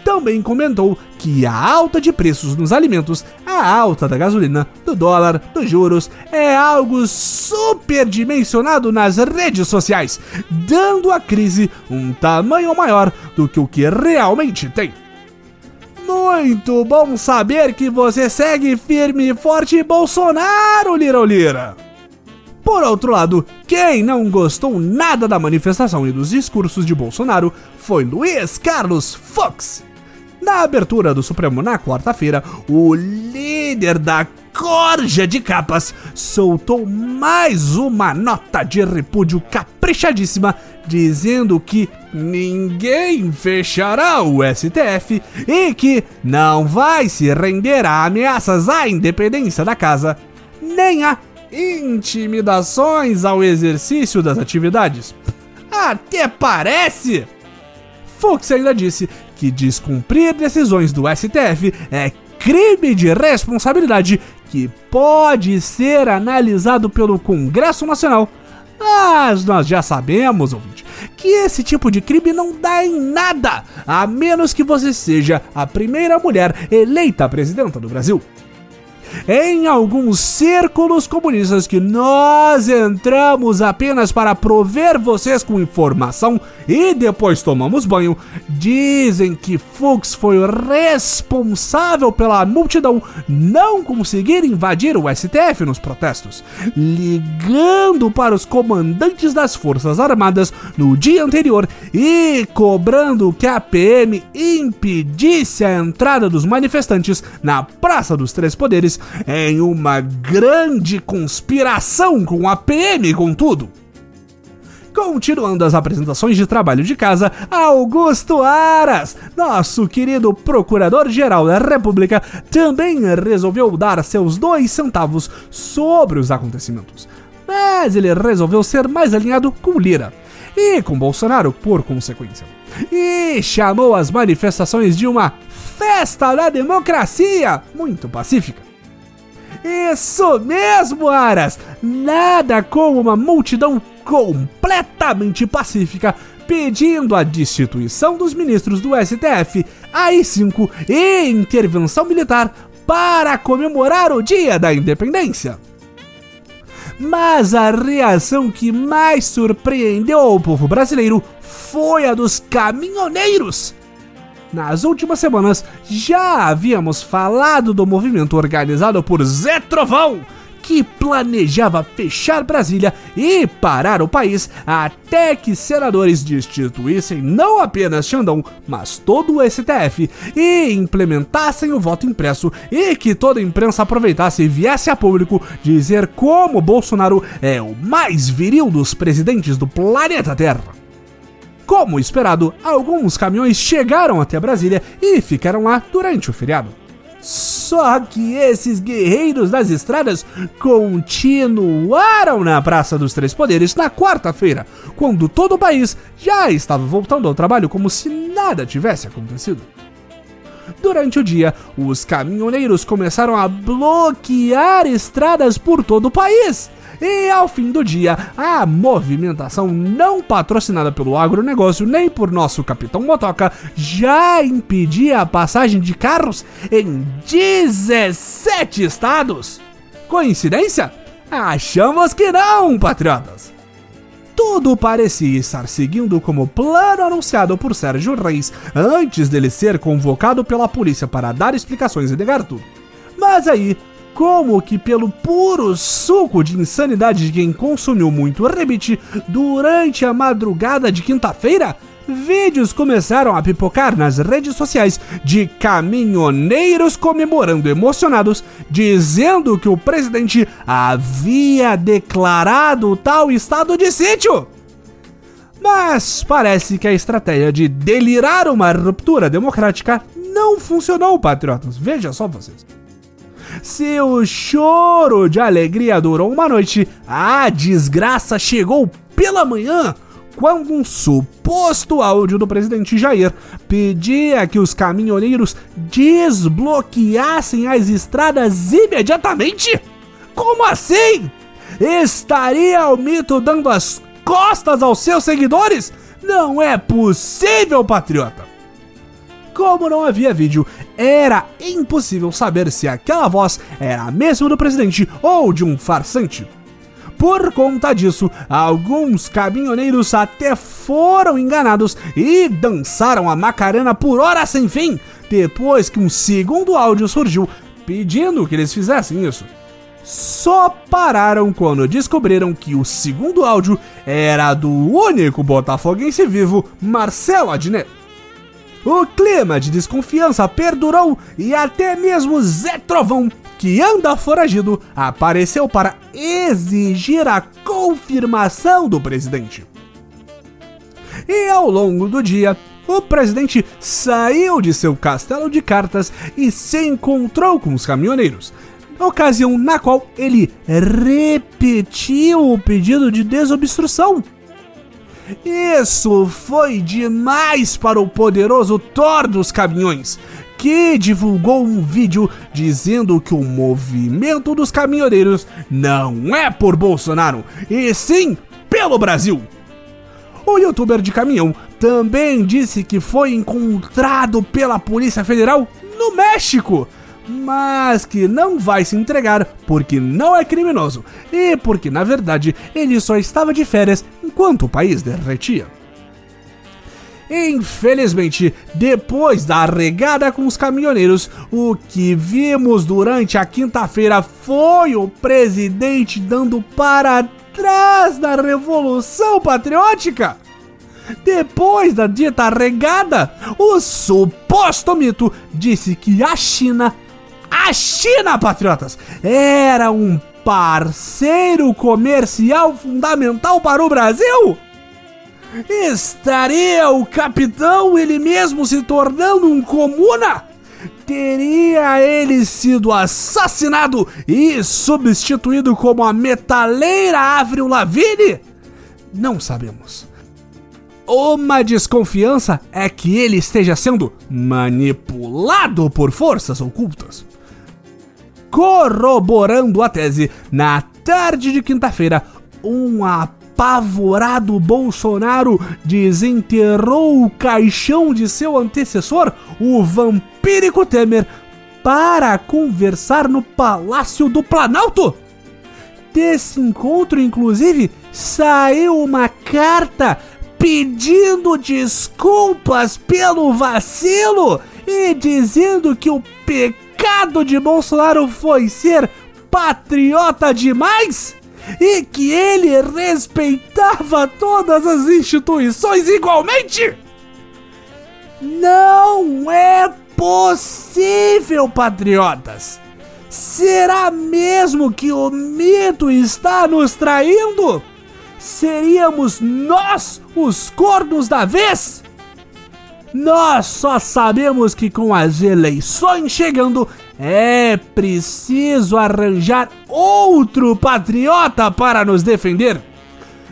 Também comentou que a alta de preços nos alimentos, a alta da gasolina, do dólar, dos juros, é algo superdimensionado nas redes sociais, dando à crise um tamanho maior do que o que realmente tem. Muito bom saber que você segue firme e forte Bolsonaro, Lira Lira. Por outro lado, quem não gostou nada da manifestação e dos discursos de Bolsonaro foi Luiz Carlos Fox. Na abertura do Supremo na quarta-feira, o líder da corja de capas soltou mais uma nota de repúdio caprichadíssima, dizendo que ninguém fechará o STF e que não vai se render a ameaças à independência da casa, nem a intimidações ao exercício das atividades. Até parece! Fux ainda disse que descumprir decisões do STF é crime de responsabilidade que pode ser analisado pelo Congresso Nacional. Mas nós já sabemos, ouvinte, que esse tipo de crime não dá em nada, a menos que você seja a primeira mulher eleita presidenta do Brasil em alguns círculos comunistas que nós entramos apenas para prover vocês com informação e depois tomamos banho, dizem que Fuchs foi responsável pela multidão não conseguir invadir o STF nos protestos, ligando para os comandantes das Forças Armadas no dia anterior e cobrando que a PM impedisse a entrada dos manifestantes na Praça dos Três Poderes em uma grande conspiração com a PM, contudo. Continuando as apresentações de trabalho de casa, Augusto Aras, nosso querido Procurador-Geral da República, também resolveu dar seus dois centavos sobre os acontecimentos. Mas ele resolveu ser mais alinhado com Lira e com Bolsonaro por consequência. E chamou as manifestações de uma festa da democracia muito pacífica. Isso mesmo, Aras! Nada como uma multidão completamente pacífica pedindo a destituição dos ministros do STF, AI-5 e intervenção militar para comemorar o Dia da Independência. Mas a reação que mais surpreendeu o povo brasileiro foi a dos caminhoneiros nas últimas semanas já havíamos falado do movimento organizado por Zé Trovão, que planejava fechar Brasília e parar o país até que senadores destituíssem não apenas Xandão, mas todo o STF e implementassem o voto impresso e que toda a imprensa aproveitasse e viesse a público dizer como Bolsonaro é o mais viril dos presidentes do planeta Terra. Como esperado, alguns caminhões chegaram até Brasília e ficaram lá durante o feriado. Só que esses guerreiros das estradas continuaram na Praça dos Três Poderes na quarta-feira, quando todo o país já estava voltando ao trabalho como se nada tivesse acontecido. Durante o dia, os caminhoneiros começaram a bloquear estradas por todo o país. E ao fim do dia, a movimentação não patrocinada pelo agronegócio nem por nosso capitão Motoca já impedia a passagem de carros em 17 estados. Coincidência? Achamos que não, patriotas! Tudo parecia estar seguindo como plano anunciado por Sérgio Reis antes dele ser convocado pela polícia para dar explicações e negar tudo. Mas aí, como que pelo puro suco de insanidade de quem consumiu muito rebite durante a madrugada de quinta-feira, vídeos começaram a pipocar nas redes sociais de caminhoneiros comemorando emocionados, dizendo que o presidente havia declarado tal estado de sítio. Mas parece que a estratégia de delirar uma ruptura democrática não funcionou, patriotas. Veja só vocês. Se o choro de alegria durou uma noite, a desgraça chegou pela manhã quando um suposto áudio do presidente Jair pedia que os caminhoneiros desbloqueassem as estradas imediatamente? Como assim? Estaria o mito dando as costas aos seus seguidores? Não é possível, patriota! Como não havia vídeo, era impossível saber se aquela voz era a mesma do presidente ou de um farsante. Por conta disso, alguns caminhoneiros até foram enganados e dançaram a Macarena por horas sem fim, depois que um segundo áudio surgiu pedindo que eles fizessem isso. Só pararam quando descobriram que o segundo áudio era do único botafoguense vivo, Marcelo Adnet. O clima de desconfiança perdurou e até mesmo Zé Trovão, que anda foragido, apareceu para exigir a confirmação do presidente. E ao longo do dia, o presidente saiu de seu castelo de cartas e se encontrou com os caminhoneiros, ocasião na qual ele repetiu o pedido de desobstrução isso foi demais para o poderoso Thor dos caminhões, que divulgou um vídeo dizendo que o movimento dos caminhoneiros não é por Bolsonaro, e sim pelo Brasil. O youtuber de caminhão também disse que foi encontrado pela Polícia Federal no México mas que não vai se entregar porque não é criminoso e porque na verdade ele só estava de férias enquanto o país derretia. Infelizmente, depois da regada com os caminhoneiros, o que vimos durante a quinta-feira foi o presidente dando para trás da Revolução Patriótica. Depois da dita regada, o suposto mito disse que a China a China, patriotas, era um parceiro comercial fundamental para o Brasil? Estaria o capitão ele mesmo se tornando um comuna? Teria ele sido assassinado e substituído como a metaleira Avril Lavigne? Não sabemos. Uma desconfiança é que ele esteja sendo manipulado por forças ocultas corroborando a tese, na tarde de quinta-feira, um apavorado Bolsonaro desenterrou o caixão de seu antecessor, o vampírico Temer, para conversar no Palácio do Planalto. Desse encontro, inclusive, saiu uma carta pedindo desculpas pelo vacilo e dizendo que o pecado pecado de Bolsonaro foi ser patriota demais? E que ele respeitava todas as instituições igualmente? Não é possível, patriotas! Será mesmo que o mito está nos traindo? Seríamos nós os cornos da vez? Nós só sabemos que com as eleições chegando é preciso arranjar outro patriota para nos defender.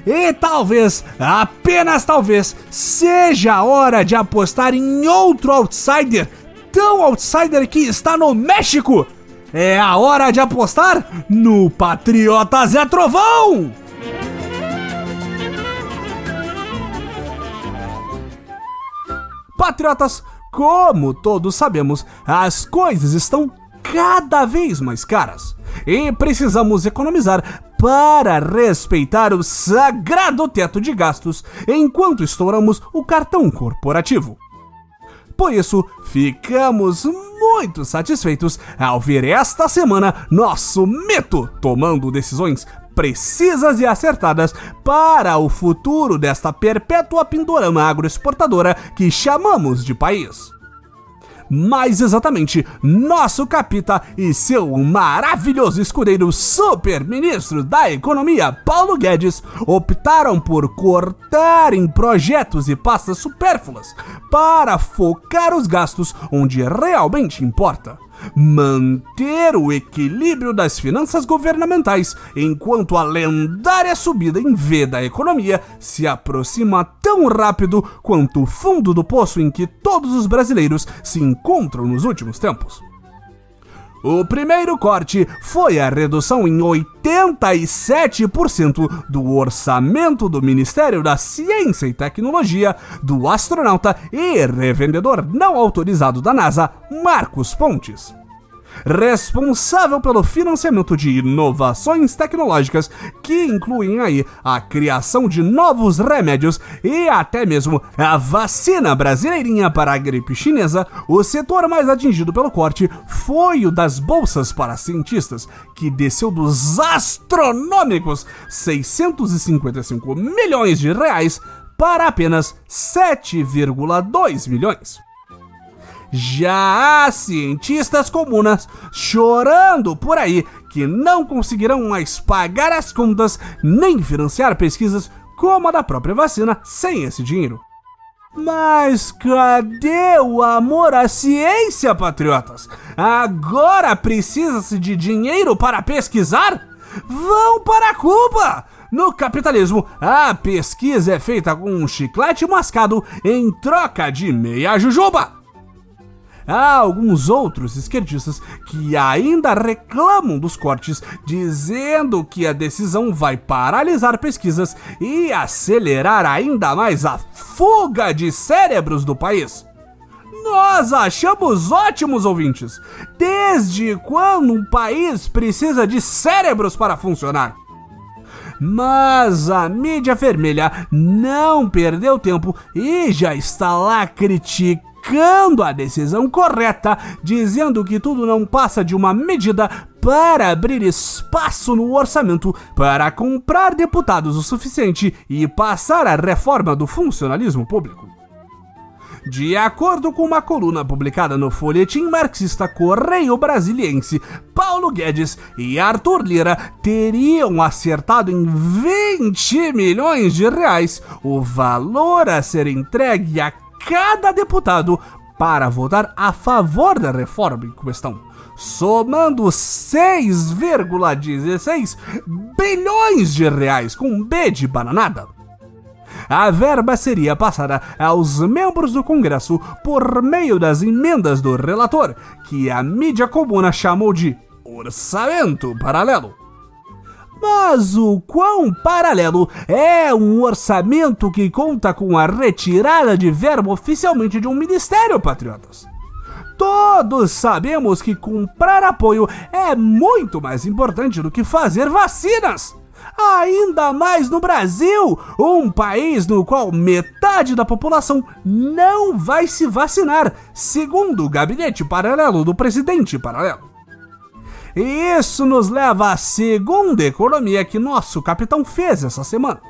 E talvez, apenas talvez, seja a hora de apostar em outro outsider tão outsider que está no México. É a hora de apostar no Patriota Zé Trovão! Patriotas, como todos sabemos, as coisas estão cada vez mais caras e precisamos economizar para respeitar o sagrado teto de gastos enquanto estouramos o cartão corporativo. Por isso, ficamos muito satisfeitos ao ver esta semana nosso mito tomando decisões precisas e acertadas para o futuro desta perpétua pindorama agroexportadora que chamamos de país. Mais exatamente, nosso capita e seu maravilhoso escudeiro super-ministro da Economia, Paulo Guedes, optaram por cortar em projetos e pastas supérfluas para focar os gastos onde realmente importa manter o equilíbrio das finanças governamentais enquanto a lendária subida em V da economia se aproxima tão rápido quanto o fundo do poço em que todos os brasileiros se encontram nos últimos tempos. O primeiro corte foi a redução em 87% do orçamento do Ministério da Ciência e Tecnologia do astronauta e revendedor não autorizado da NASA, Marcos Pontes responsável pelo financiamento de inovações tecnológicas que incluem aí a criação de novos remédios e até mesmo a vacina brasileirinha para a gripe chinesa, o setor mais atingido pelo corte foi o das bolsas para cientistas, que desceu dos astronômicos 655 milhões de reais para apenas 7,2 milhões. Já há cientistas comunas chorando por aí que não conseguirão mais pagar as contas nem financiar pesquisas como a da própria vacina sem esse dinheiro. Mas cadê o amor à ciência, patriotas? Agora precisa-se de dinheiro para pesquisar? Vão para Cuba! No capitalismo, a pesquisa é feita com um chiclete mascado em troca de meia jujuba. Há alguns outros esquerdistas que ainda reclamam dos cortes, dizendo que a decisão vai paralisar pesquisas e acelerar ainda mais a fuga de cérebros do país. Nós achamos ótimos ouvintes. Desde quando um país precisa de cérebros para funcionar? Mas a mídia vermelha não perdeu tempo e já está lá criticando criticando a decisão correta, dizendo que tudo não passa de uma medida para abrir espaço no orçamento para comprar deputados o suficiente e passar a reforma do funcionalismo público. De acordo com uma coluna publicada no folhetim marxista Correio Brasiliense, Paulo Guedes e Arthur Lira teriam acertado em 20 milhões de reais o valor a ser entregue a cada deputado para votar a favor da reforma em questão, somando 6,16 bilhões de reais com B de bananada. A verba seria passada aos membros do Congresso por meio das emendas do relator, que a mídia comuna chamou de orçamento paralelo. Mas o quão paralelo é um orçamento que conta com a retirada de verbo oficialmente de um ministério, patriotas? Todos sabemos que comprar apoio é muito mais importante do que fazer vacinas. Ainda mais no Brasil, um país no qual metade da população não vai se vacinar, segundo o gabinete paralelo do presidente paralelo. E isso nos leva à segunda economia que nosso capitão fez essa semana.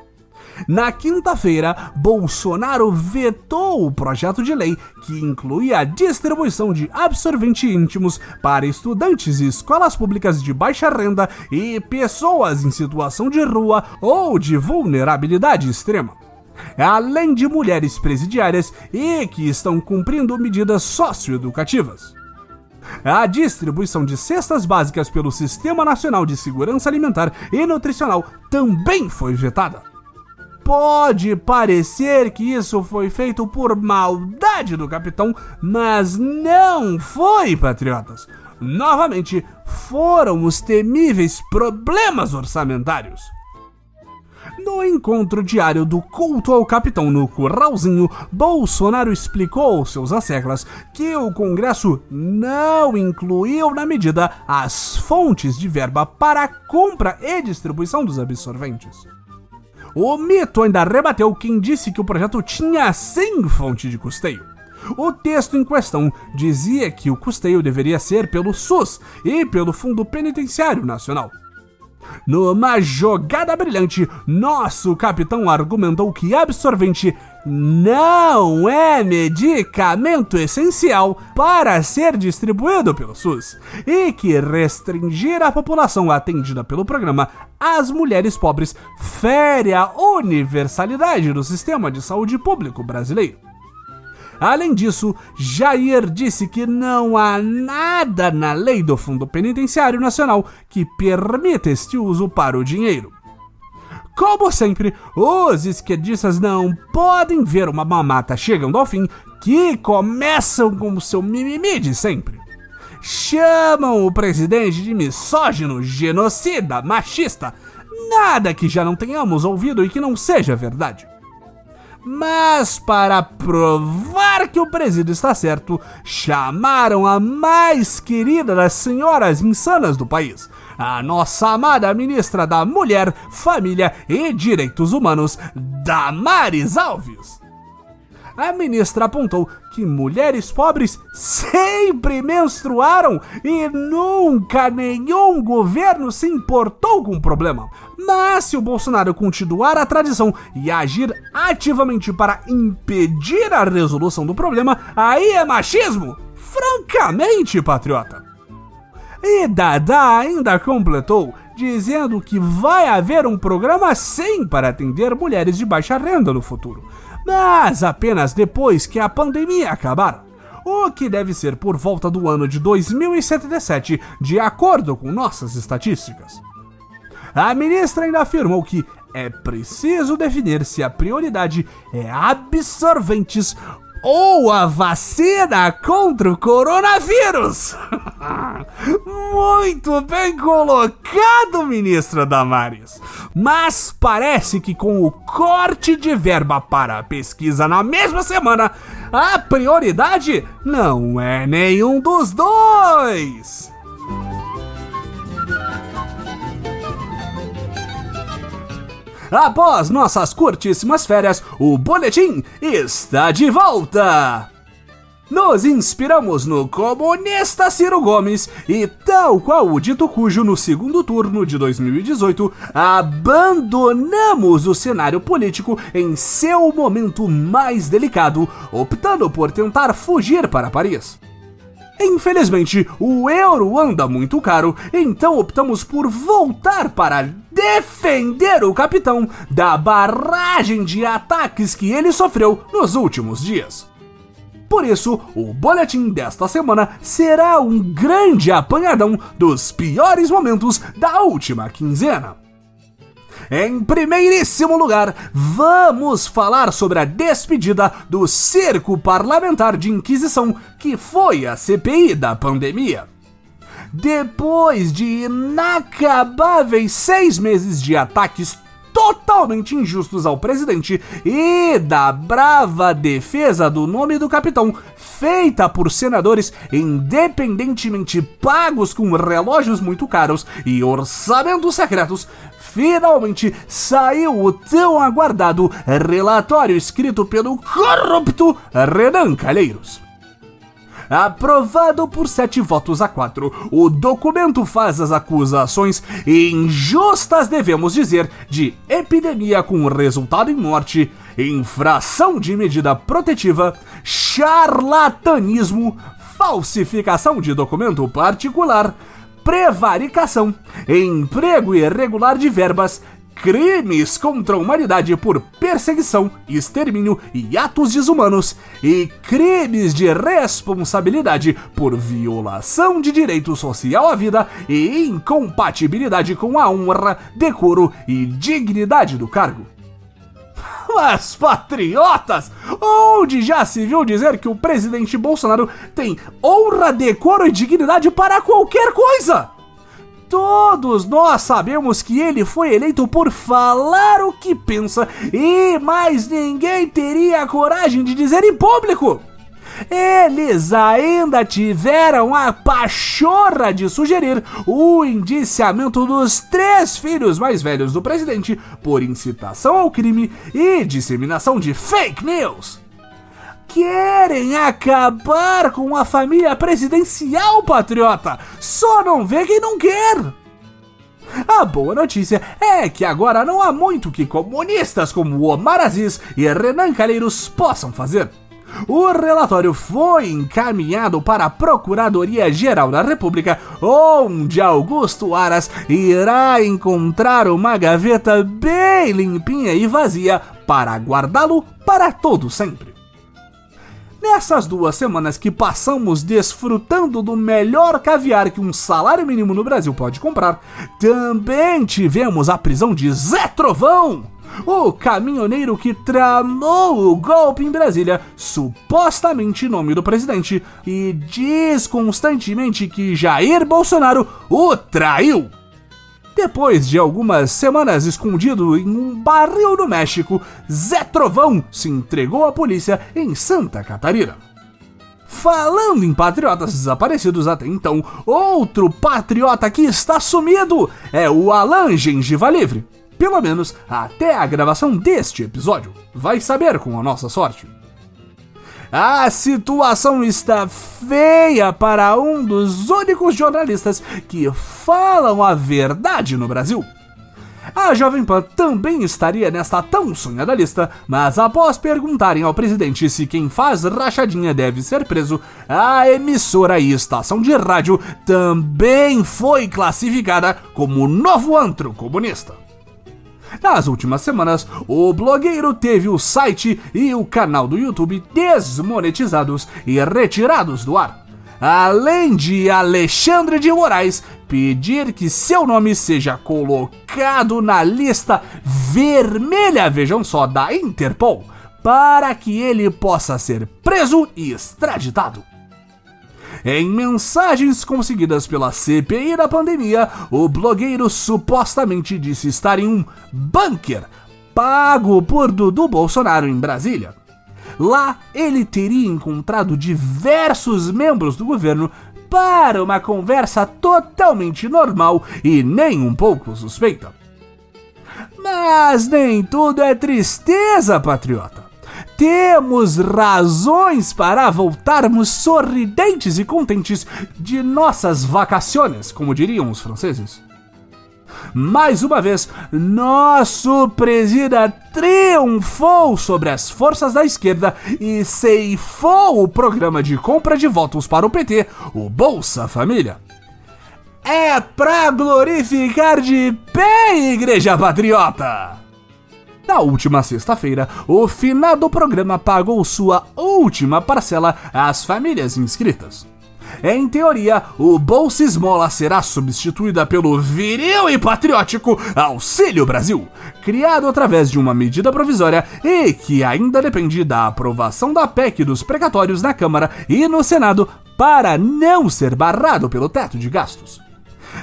Na quinta-feira, Bolsonaro vetou o projeto de lei que incluía a distribuição de absorventes íntimos para estudantes e escolas públicas de baixa renda e pessoas em situação de rua ou de vulnerabilidade extrema. Além de mulheres presidiárias e que estão cumprindo medidas socioeducativas. A distribuição de cestas básicas pelo Sistema Nacional de Segurança Alimentar e Nutricional também foi vetada. Pode parecer que isso foi feito por maldade do capitão, mas não foi, patriotas. Novamente, foram os temíveis problemas orçamentários. No encontro diário do culto ao capitão no Curralzinho, Bolsonaro explicou seus asseclas que o Congresso não incluiu na medida as fontes de verba para a compra e distribuição dos absorventes. O mito ainda rebateu quem disse que o projeto tinha sim fonte de custeio. O texto em questão dizia que o custeio deveria ser pelo SUS e pelo Fundo Penitenciário Nacional. Numa jogada brilhante, nosso capitão argumentou que absorvente não é medicamento essencial para ser distribuído pelo SUS e que restringir a população atendida pelo programa às mulheres pobres fere a universalidade do sistema de saúde público brasileiro. Além disso, Jair disse que não há nada na lei do Fundo Penitenciário Nacional que permita este uso para o dinheiro. Como sempre, os esquerdistas não podem ver uma mamata chegando ao fim que começam com o seu mimimi de sempre. Chamam o presidente de misógino, genocida, machista. Nada que já não tenhamos ouvido e que não seja verdade. Mas para provar que o presídio está certo, chamaram a mais querida das senhoras insanas do país, a nossa amada ministra da Mulher, Família e Direitos Humanos, Damares Alves. A ministra apontou que mulheres pobres sempre menstruaram e nunca nenhum governo se importou com o problema. Mas se o Bolsonaro continuar a tradição e agir ativamente para impedir a resolução do problema, aí é machismo? Francamente, patriota. E Dada ainda completou dizendo que vai haver um programa sim para atender mulheres de baixa renda no futuro, mas apenas depois que a pandemia acabar. O que deve ser por volta do ano de 2077, de acordo com nossas estatísticas. A ministra ainda afirmou que é preciso definir se a prioridade é absorventes ou a vacina contra o coronavírus. [laughs] Muito bem colocado, ministra Damares. Mas parece que com o corte de verba para a pesquisa na mesma semana, a prioridade não é nenhum dos dois. Após nossas curtíssimas férias, o boletim está de volta! Nos inspiramos no comunista Ciro Gomes e, tal qual o dito cujo no segundo turno de 2018, abandonamos o cenário político em seu momento mais delicado, optando por tentar fugir para Paris. Infelizmente, o euro anda muito caro, então optamos por voltar para defender o capitão da barragem de ataques que ele sofreu nos últimos dias. Por isso, o boletim desta semana será um grande apanhadão dos piores momentos da última quinzena. Em primeiríssimo lugar, vamos falar sobre a despedida do cerco parlamentar de Inquisição, que foi a CPI da pandemia. Depois de inacabáveis seis meses de ataques totalmente injustos ao presidente e da brava defesa do nome do capitão, feita por senadores independentemente pagos com relógios muito caros e orçamentos secretos, finalmente saiu o tão aguardado relatório escrito pelo corrupto Renan Calheiros. Aprovado por sete votos a quatro, o documento faz as acusações injustas, devemos dizer, de epidemia com resultado em morte, infração de medida protetiva, charlatanismo, falsificação de documento particular, prevaricação, emprego irregular de verbas, crimes contra a humanidade por perseguição, extermínio e atos desumanos, e crimes de responsabilidade por violação de direito social à vida e incompatibilidade com a honra, decoro e dignidade do cargo. [laughs] Mas, patriotas, onde já se viu dizer que o presidente Bolsonaro tem honra, decoro e dignidade para qualquer coisa? Todos nós sabemos que ele foi eleito por falar o que pensa e mais ninguém teria a coragem de dizer em público. Eles ainda tiveram a pachorra de sugerir o indiciamento dos três filhos mais velhos do presidente por incitação ao crime e disseminação de fake news. Querem acabar com a família presidencial, patriota! Só não vê quem não quer! A boa notícia é que agora não há muito que comunistas como Omar Aziz e Renan Calheiros possam fazer. O relatório foi encaminhado para a Procuradoria-Geral da República, onde Augusto Aras irá encontrar uma gaveta bem limpinha e vazia para guardá-lo para todo sempre. Nessas duas semanas que passamos desfrutando do melhor caviar que um salário mínimo no Brasil pode comprar, também tivemos a prisão de Zé Trovão, o caminhoneiro que tramou o golpe em Brasília, supostamente em nome do presidente, e diz constantemente que Jair Bolsonaro o traiu. Depois de algumas semanas escondido em um barril no México, Zé Trovão se entregou à polícia em Santa Catarina. Falando em patriotas desaparecidos até então, outro patriota que está sumido é o Alan Gengiva Livre pelo menos até a gravação deste episódio. Vai saber com a nossa sorte. A situação está feia para um dos únicos jornalistas que falam a verdade no Brasil. A Jovem Pan também estaria nesta tão sonhada lista, mas após perguntarem ao presidente se quem faz rachadinha deve ser preso, a emissora e estação de rádio também foi classificada como novo antro comunista. Nas últimas semanas, o blogueiro teve o site e o canal do YouTube desmonetizados e retirados do ar. Além de Alexandre de Moraes pedir que seu nome seja colocado na lista vermelha, vejam só, da Interpol, para que ele possa ser preso e extraditado. Em mensagens conseguidas pela CPI da pandemia, o blogueiro supostamente disse estar em um bunker pago por Dudu Bolsonaro em Brasília. Lá, ele teria encontrado diversos membros do governo para uma conversa totalmente normal e nem um pouco suspeita. Mas nem tudo é tristeza, patriota temos razões para voltarmos sorridentes e contentes de nossas vacaciones, como diriam os franceses. Mais uma vez, nosso presida triunfou sobre as forças da esquerda e ceifou o programa de compra de votos para o PT, o Bolsa Família. É pra glorificar de pé, Igreja Patriota! Na última sexta-feira, o finado programa pagou sua última parcela às famílias inscritas. Em teoria, o Bolsa Esmola será substituída pelo viril e patriótico Auxílio Brasil, criado através de uma medida provisória e que ainda depende da aprovação da PEC dos precatórios na Câmara e no Senado para não ser barrado pelo teto de gastos.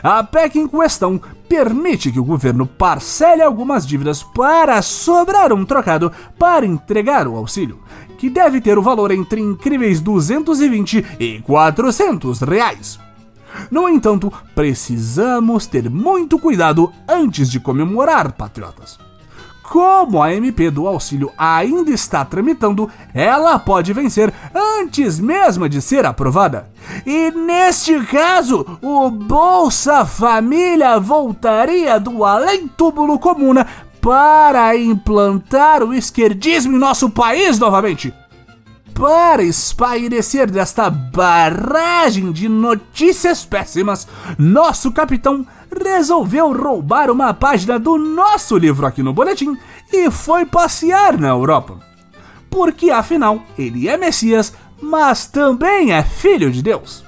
A PEC em questão permite que o governo parcele algumas dívidas para sobrar um trocado para entregar o auxílio, que deve ter o valor entre incríveis 220 e 400 reais. No entanto, precisamos ter muito cuidado antes de comemorar, patriotas. Como a MP do auxílio ainda está tramitando, ela pode vencer antes mesmo de ser aprovada. E neste caso, o Bolsa Família voltaria do além-túmulo comuna para implantar o esquerdismo em nosso país novamente. Para espairecer desta barragem de notícias péssimas, nosso capitão resolveu roubar uma página do nosso livro aqui no boletim e foi passear na Europa. Porque afinal, ele é Messias, mas também é filho de Deus.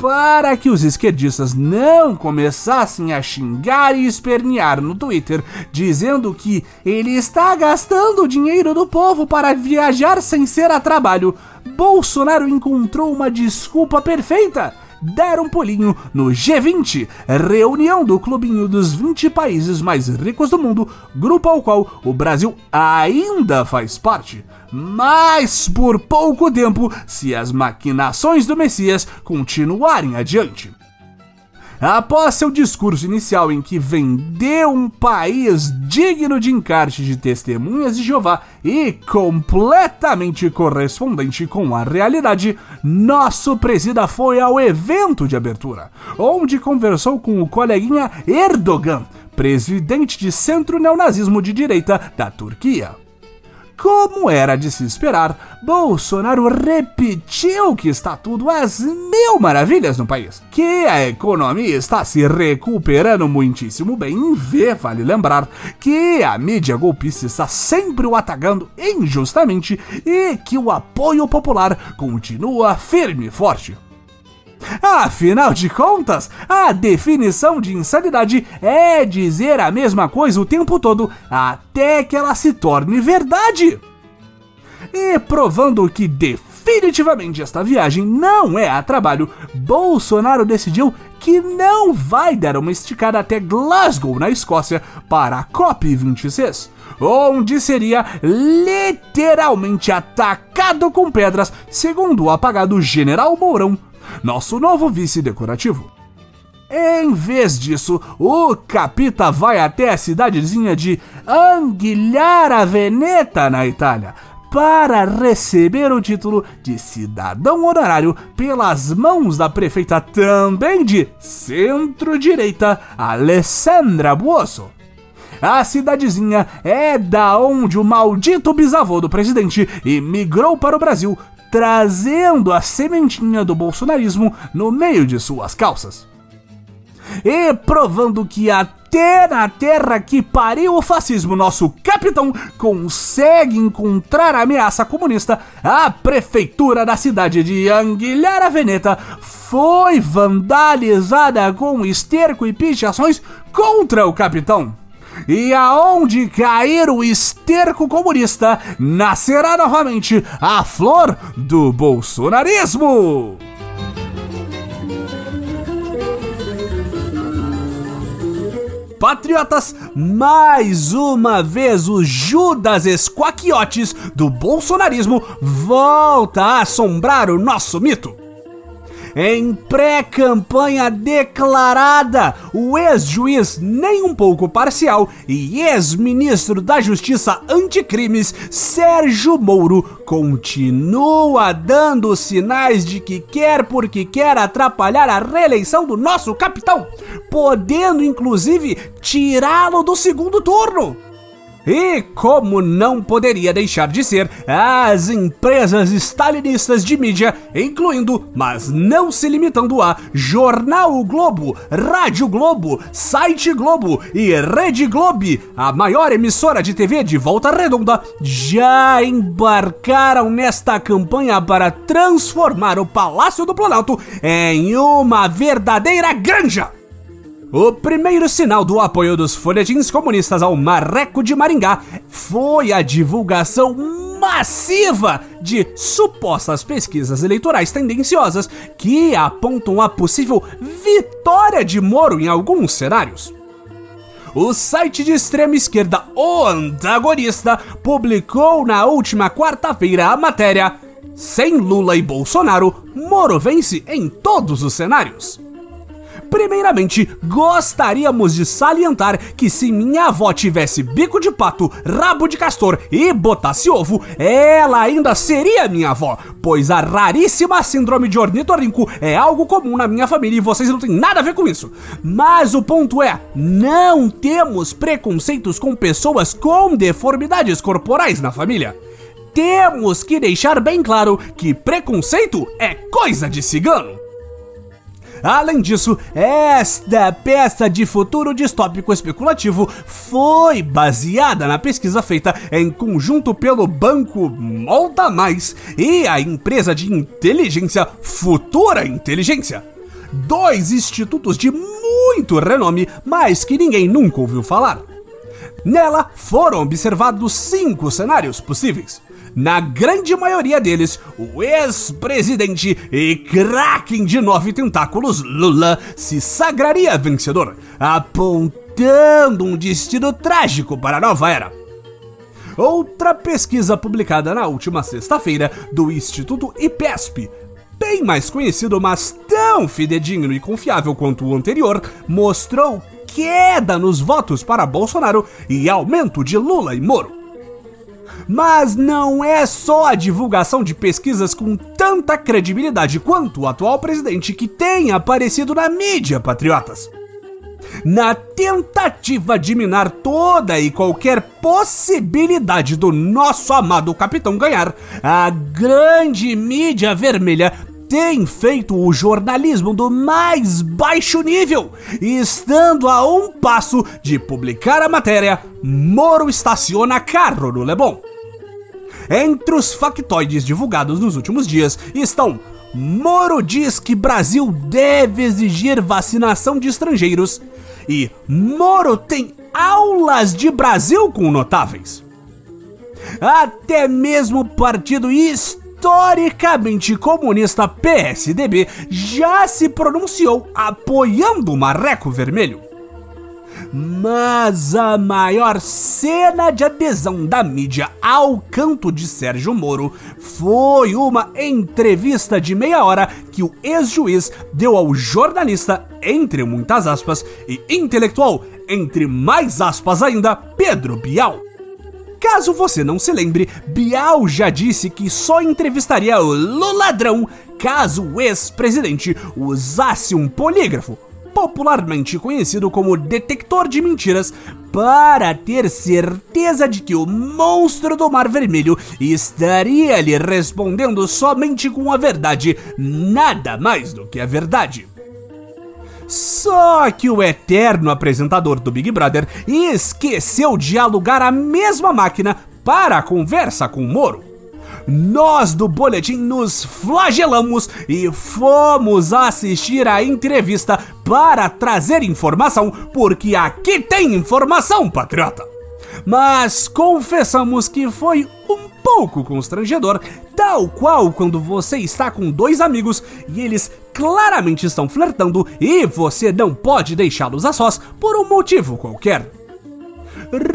para que os esquerdistas não começassem a xingar e espernear no Twitter, dizendo que ele está gastando o dinheiro do povo para viajar sem ser a trabalho, Bolsonaro encontrou uma desculpa perfeita dar um pulinho no G20, reunião do clubinho dos 20 países mais ricos do mundo, grupo ao qual o Brasil ainda faz parte. Mas por pouco tempo, se as maquinações do Messias continuarem adiante. Após seu discurso inicial em que vendeu um país digno de encarte de testemunhas de Jeová e completamente correspondente com a realidade, nosso presida foi ao evento de abertura, onde conversou com o coleguinha Erdogan, presidente de centro neonazismo de direita da Turquia. Como era de se esperar, Bolsonaro repetiu que está tudo às mil maravilhas no país, que a economia está se recuperando muitíssimo bem e vale lembrar, que a mídia golpista está sempre o atacando injustamente e que o apoio popular continua firme e forte. Afinal de contas, a definição de insanidade é dizer a mesma coisa o tempo todo até que ela se torne verdade. E provando que definitivamente esta viagem não é a trabalho, Bolsonaro decidiu que não vai dar uma esticada até Glasgow, na Escócia, para a COP26, onde seria literalmente atacado com pedras, segundo o apagado General Mourão nosso novo vice decorativo. Em vez disso, o Capita vai até a cidadezinha de Anguilhara Veneta, na Itália, para receber o título de cidadão honorário pelas mãos da prefeita também de centro-direita, Alessandra Buoso. A cidadezinha é da onde o maldito bisavô do presidente imigrou para o Brasil trazendo a sementinha do bolsonarismo no meio de suas calças. E provando que até na terra que pariu o fascismo, nosso capitão consegue encontrar a ameaça comunista, a prefeitura da cidade de Anguilhara Veneta foi vandalizada com esterco e pichações contra o capitão. E aonde cair o esterco comunista, nascerá novamente a flor do bolsonarismo! Patriotas, mais uma vez o Judas Esquaquiotes do bolsonarismo volta a assombrar o nosso mito. Em pré-campanha declarada, o ex-juiz nem um pouco parcial e ex-ministro da Justiça Anticrimes, Sérgio Moro, continua dando sinais de que quer porque quer atrapalhar a reeleição do nosso capitão, podendo inclusive tirá-lo do segundo turno. E como não poderia deixar de ser, as empresas stalinistas de mídia, incluindo, mas não se limitando a Jornal Globo, Rádio Globo, Site Globo e Rede Globo, a maior emissora de TV de Volta Redonda, já embarcaram nesta campanha para transformar o Palácio do Planalto em uma verdadeira granja. O primeiro sinal do apoio dos folhetins comunistas ao Marreco de Maringá foi a divulgação massiva de supostas pesquisas eleitorais tendenciosas que apontam a possível vitória de Moro em alguns cenários. O site de extrema esquerda O Antagonista publicou na última quarta-feira a matéria Sem Lula e Bolsonaro, Moro vence em todos os cenários. Primeiramente, gostaríamos de salientar que se minha avó tivesse bico de pato, rabo de castor e botasse ovo, ela ainda seria minha avó, pois a raríssima síndrome de ornitorrinco é algo comum na minha família e vocês não têm nada a ver com isso. Mas o ponto é, não temos preconceitos com pessoas com deformidades corporais na família temos que deixar bem claro que preconceito é coisa de cigano. Além disso, esta peça de futuro distópico especulativo foi baseada na pesquisa feita em conjunto pelo banco Molta Mais e a empresa de inteligência Futura Inteligência. dois institutos de muito renome, mas que ninguém nunca ouviu falar. Nela foram observados cinco cenários possíveis. Na grande maioria deles, o ex-presidente e kraken de nove tentáculos Lula se sagraria vencedor, apontando um destino trágico para a nova era. Outra pesquisa publicada na última sexta-feira do Instituto IPESP, bem mais conhecido, mas tão fidedigno e confiável quanto o anterior, mostrou queda nos votos para Bolsonaro e aumento de Lula e Moro. Mas não é só a divulgação de pesquisas com tanta credibilidade quanto o atual presidente que tem aparecido na mídia, patriotas. Na tentativa de minar toda e qualquer possibilidade do nosso amado capitão ganhar, a grande mídia vermelha tem feito o jornalismo do mais baixo nível, estando a um passo de publicar a matéria Moro estaciona carro no Leblon. Entre os factoides divulgados nos últimos dias estão Moro diz que Brasil deve exigir vacinação de estrangeiros e Moro tem aulas de Brasil com notáveis. Até mesmo o partido historicamente comunista PSDB já se pronunciou apoiando o Marreco Vermelho. Mas a maior cena de adesão da mídia ao canto de Sérgio Moro foi uma entrevista de meia hora que o ex-juiz deu ao jornalista, entre muitas aspas, e intelectual, entre mais aspas ainda, Pedro Bial. Caso você não se lembre, Bial já disse que só entrevistaria o Luladrão caso o ex-presidente usasse um polígrafo, popularmente conhecido como detector de mentiras, para ter certeza de que o monstro do Mar Vermelho estaria lhe respondendo somente com a verdade, nada mais do que a verdade. Só que o eterno apresentador do Big Brother esqueceu de alugar a mesma máquina para a conversa com Moro. Nós do Boletim nos flagelamos e fomos assistir a entrevista para trazer informação, porque aqui tem informação, patriota. Mas confessamos que foi um pouco constrangedor, tal qual quando você está com dois amigos e eles claramente estão flertando e você não pode deixá-los a sós por um motivo qualquer.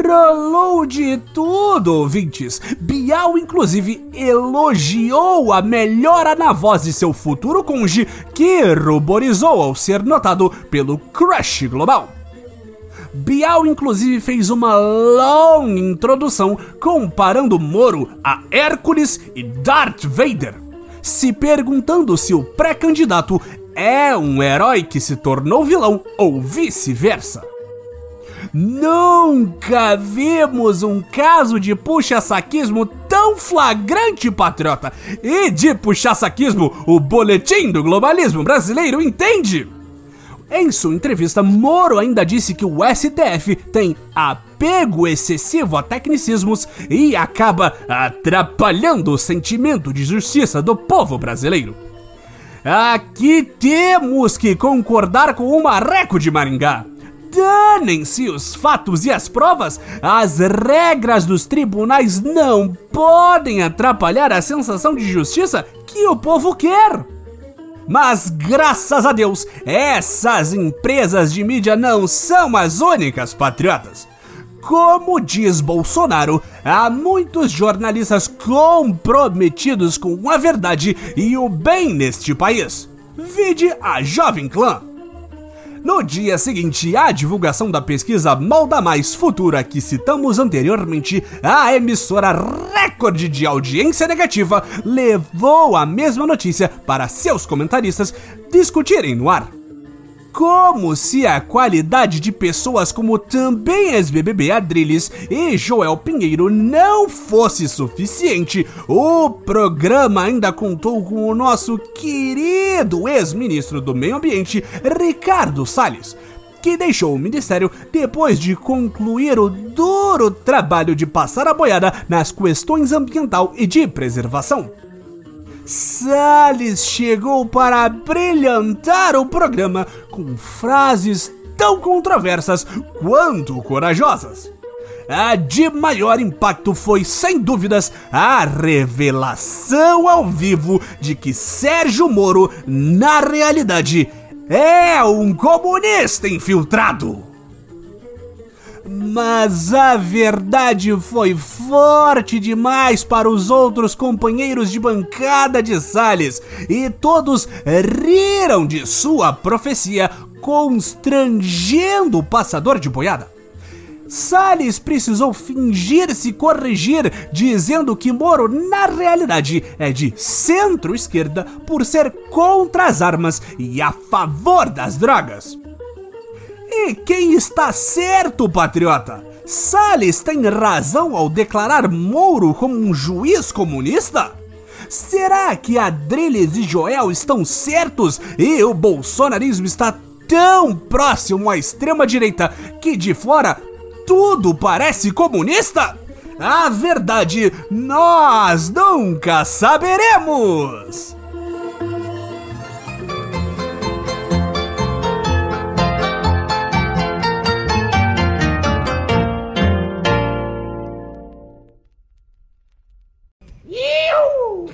Rolou de tudo, ouvintes. Bial, inclusive, elogiou a melhora na voz de seu futuro cônjuge, que ruborizou ao ser notado pelo crush global. Bial, inclusive, fez uma longa introdução comparando Moro a Hércules e Darth Vader, se perguntando se o pré-candidato é um herói que se tornou vilão ou vice-versa. Nunca vimos um caso de puxa-saquismo tão flagrante, patriota! E de puxa-saquismo, o boletim do globalismo brasileiro entende! Em sua entrevista, Moro ainda disse que o STF tem apego excessivo a tecnicismos e acaba atrapalhando o sentimento de justiça do povo brasileiro. Aqui temos que concordar com o Marreco de Maringá. Danem-se os fatos e as provas, as regras dos tribunais não podem atrapalhar a sensação de justiça que o povo quer. Mas graças a Deus, essas empresas de mídia não são as únicas patriotas. Como diz Bolsonaro, há muitos jornalistas comprometidos com a verdade e o bem neste país. Vide a Jovem Clã. No dia seguinte à divulgação da pesquisa Molda Mais Futura que citamos anteriormente, a emissora recorde de audiência negativa levou a mesma notícia para seus comentaristas discutirem no ar como se a qualidade de pessoas como também ex-BBB Adrilles e Joel Pinheiro não fosse suficiente, o programa ainda contou com o nosso querido ex-ministro do Meio Ambiente, Ricardo Salles que deixou o ministério depois de concluir o duro trabalho de passar a boiada nas questões ambiental e de preservação. Salles chegou para brilhantar o programa com frases tão controversas quanto corajosas. A de maior impacto foi, sem dúvidas, a revelação ao vivo de que Sérgio Moro, na realidade, é um comunista infiltrado. Mas a verdade foi forte demais para os outros companheiros de bancada de Salles e todos riram de sua profecia, constrangendo o passador de boiada. Salles precisou fingir se corrigir, dizendo que Moro, na realidade, é de centro-esquerda por ser contra as armas e a favor das drogas. E quem está certo, patriota? Salles tem razão ao declarar Mouro como um juiz comunista? Será que Adriles e Joel estão certos e o bolsonarismo está tão próximo à extrema-direita que de fora tudo parece comunista? A verdade nós nunca saberemos!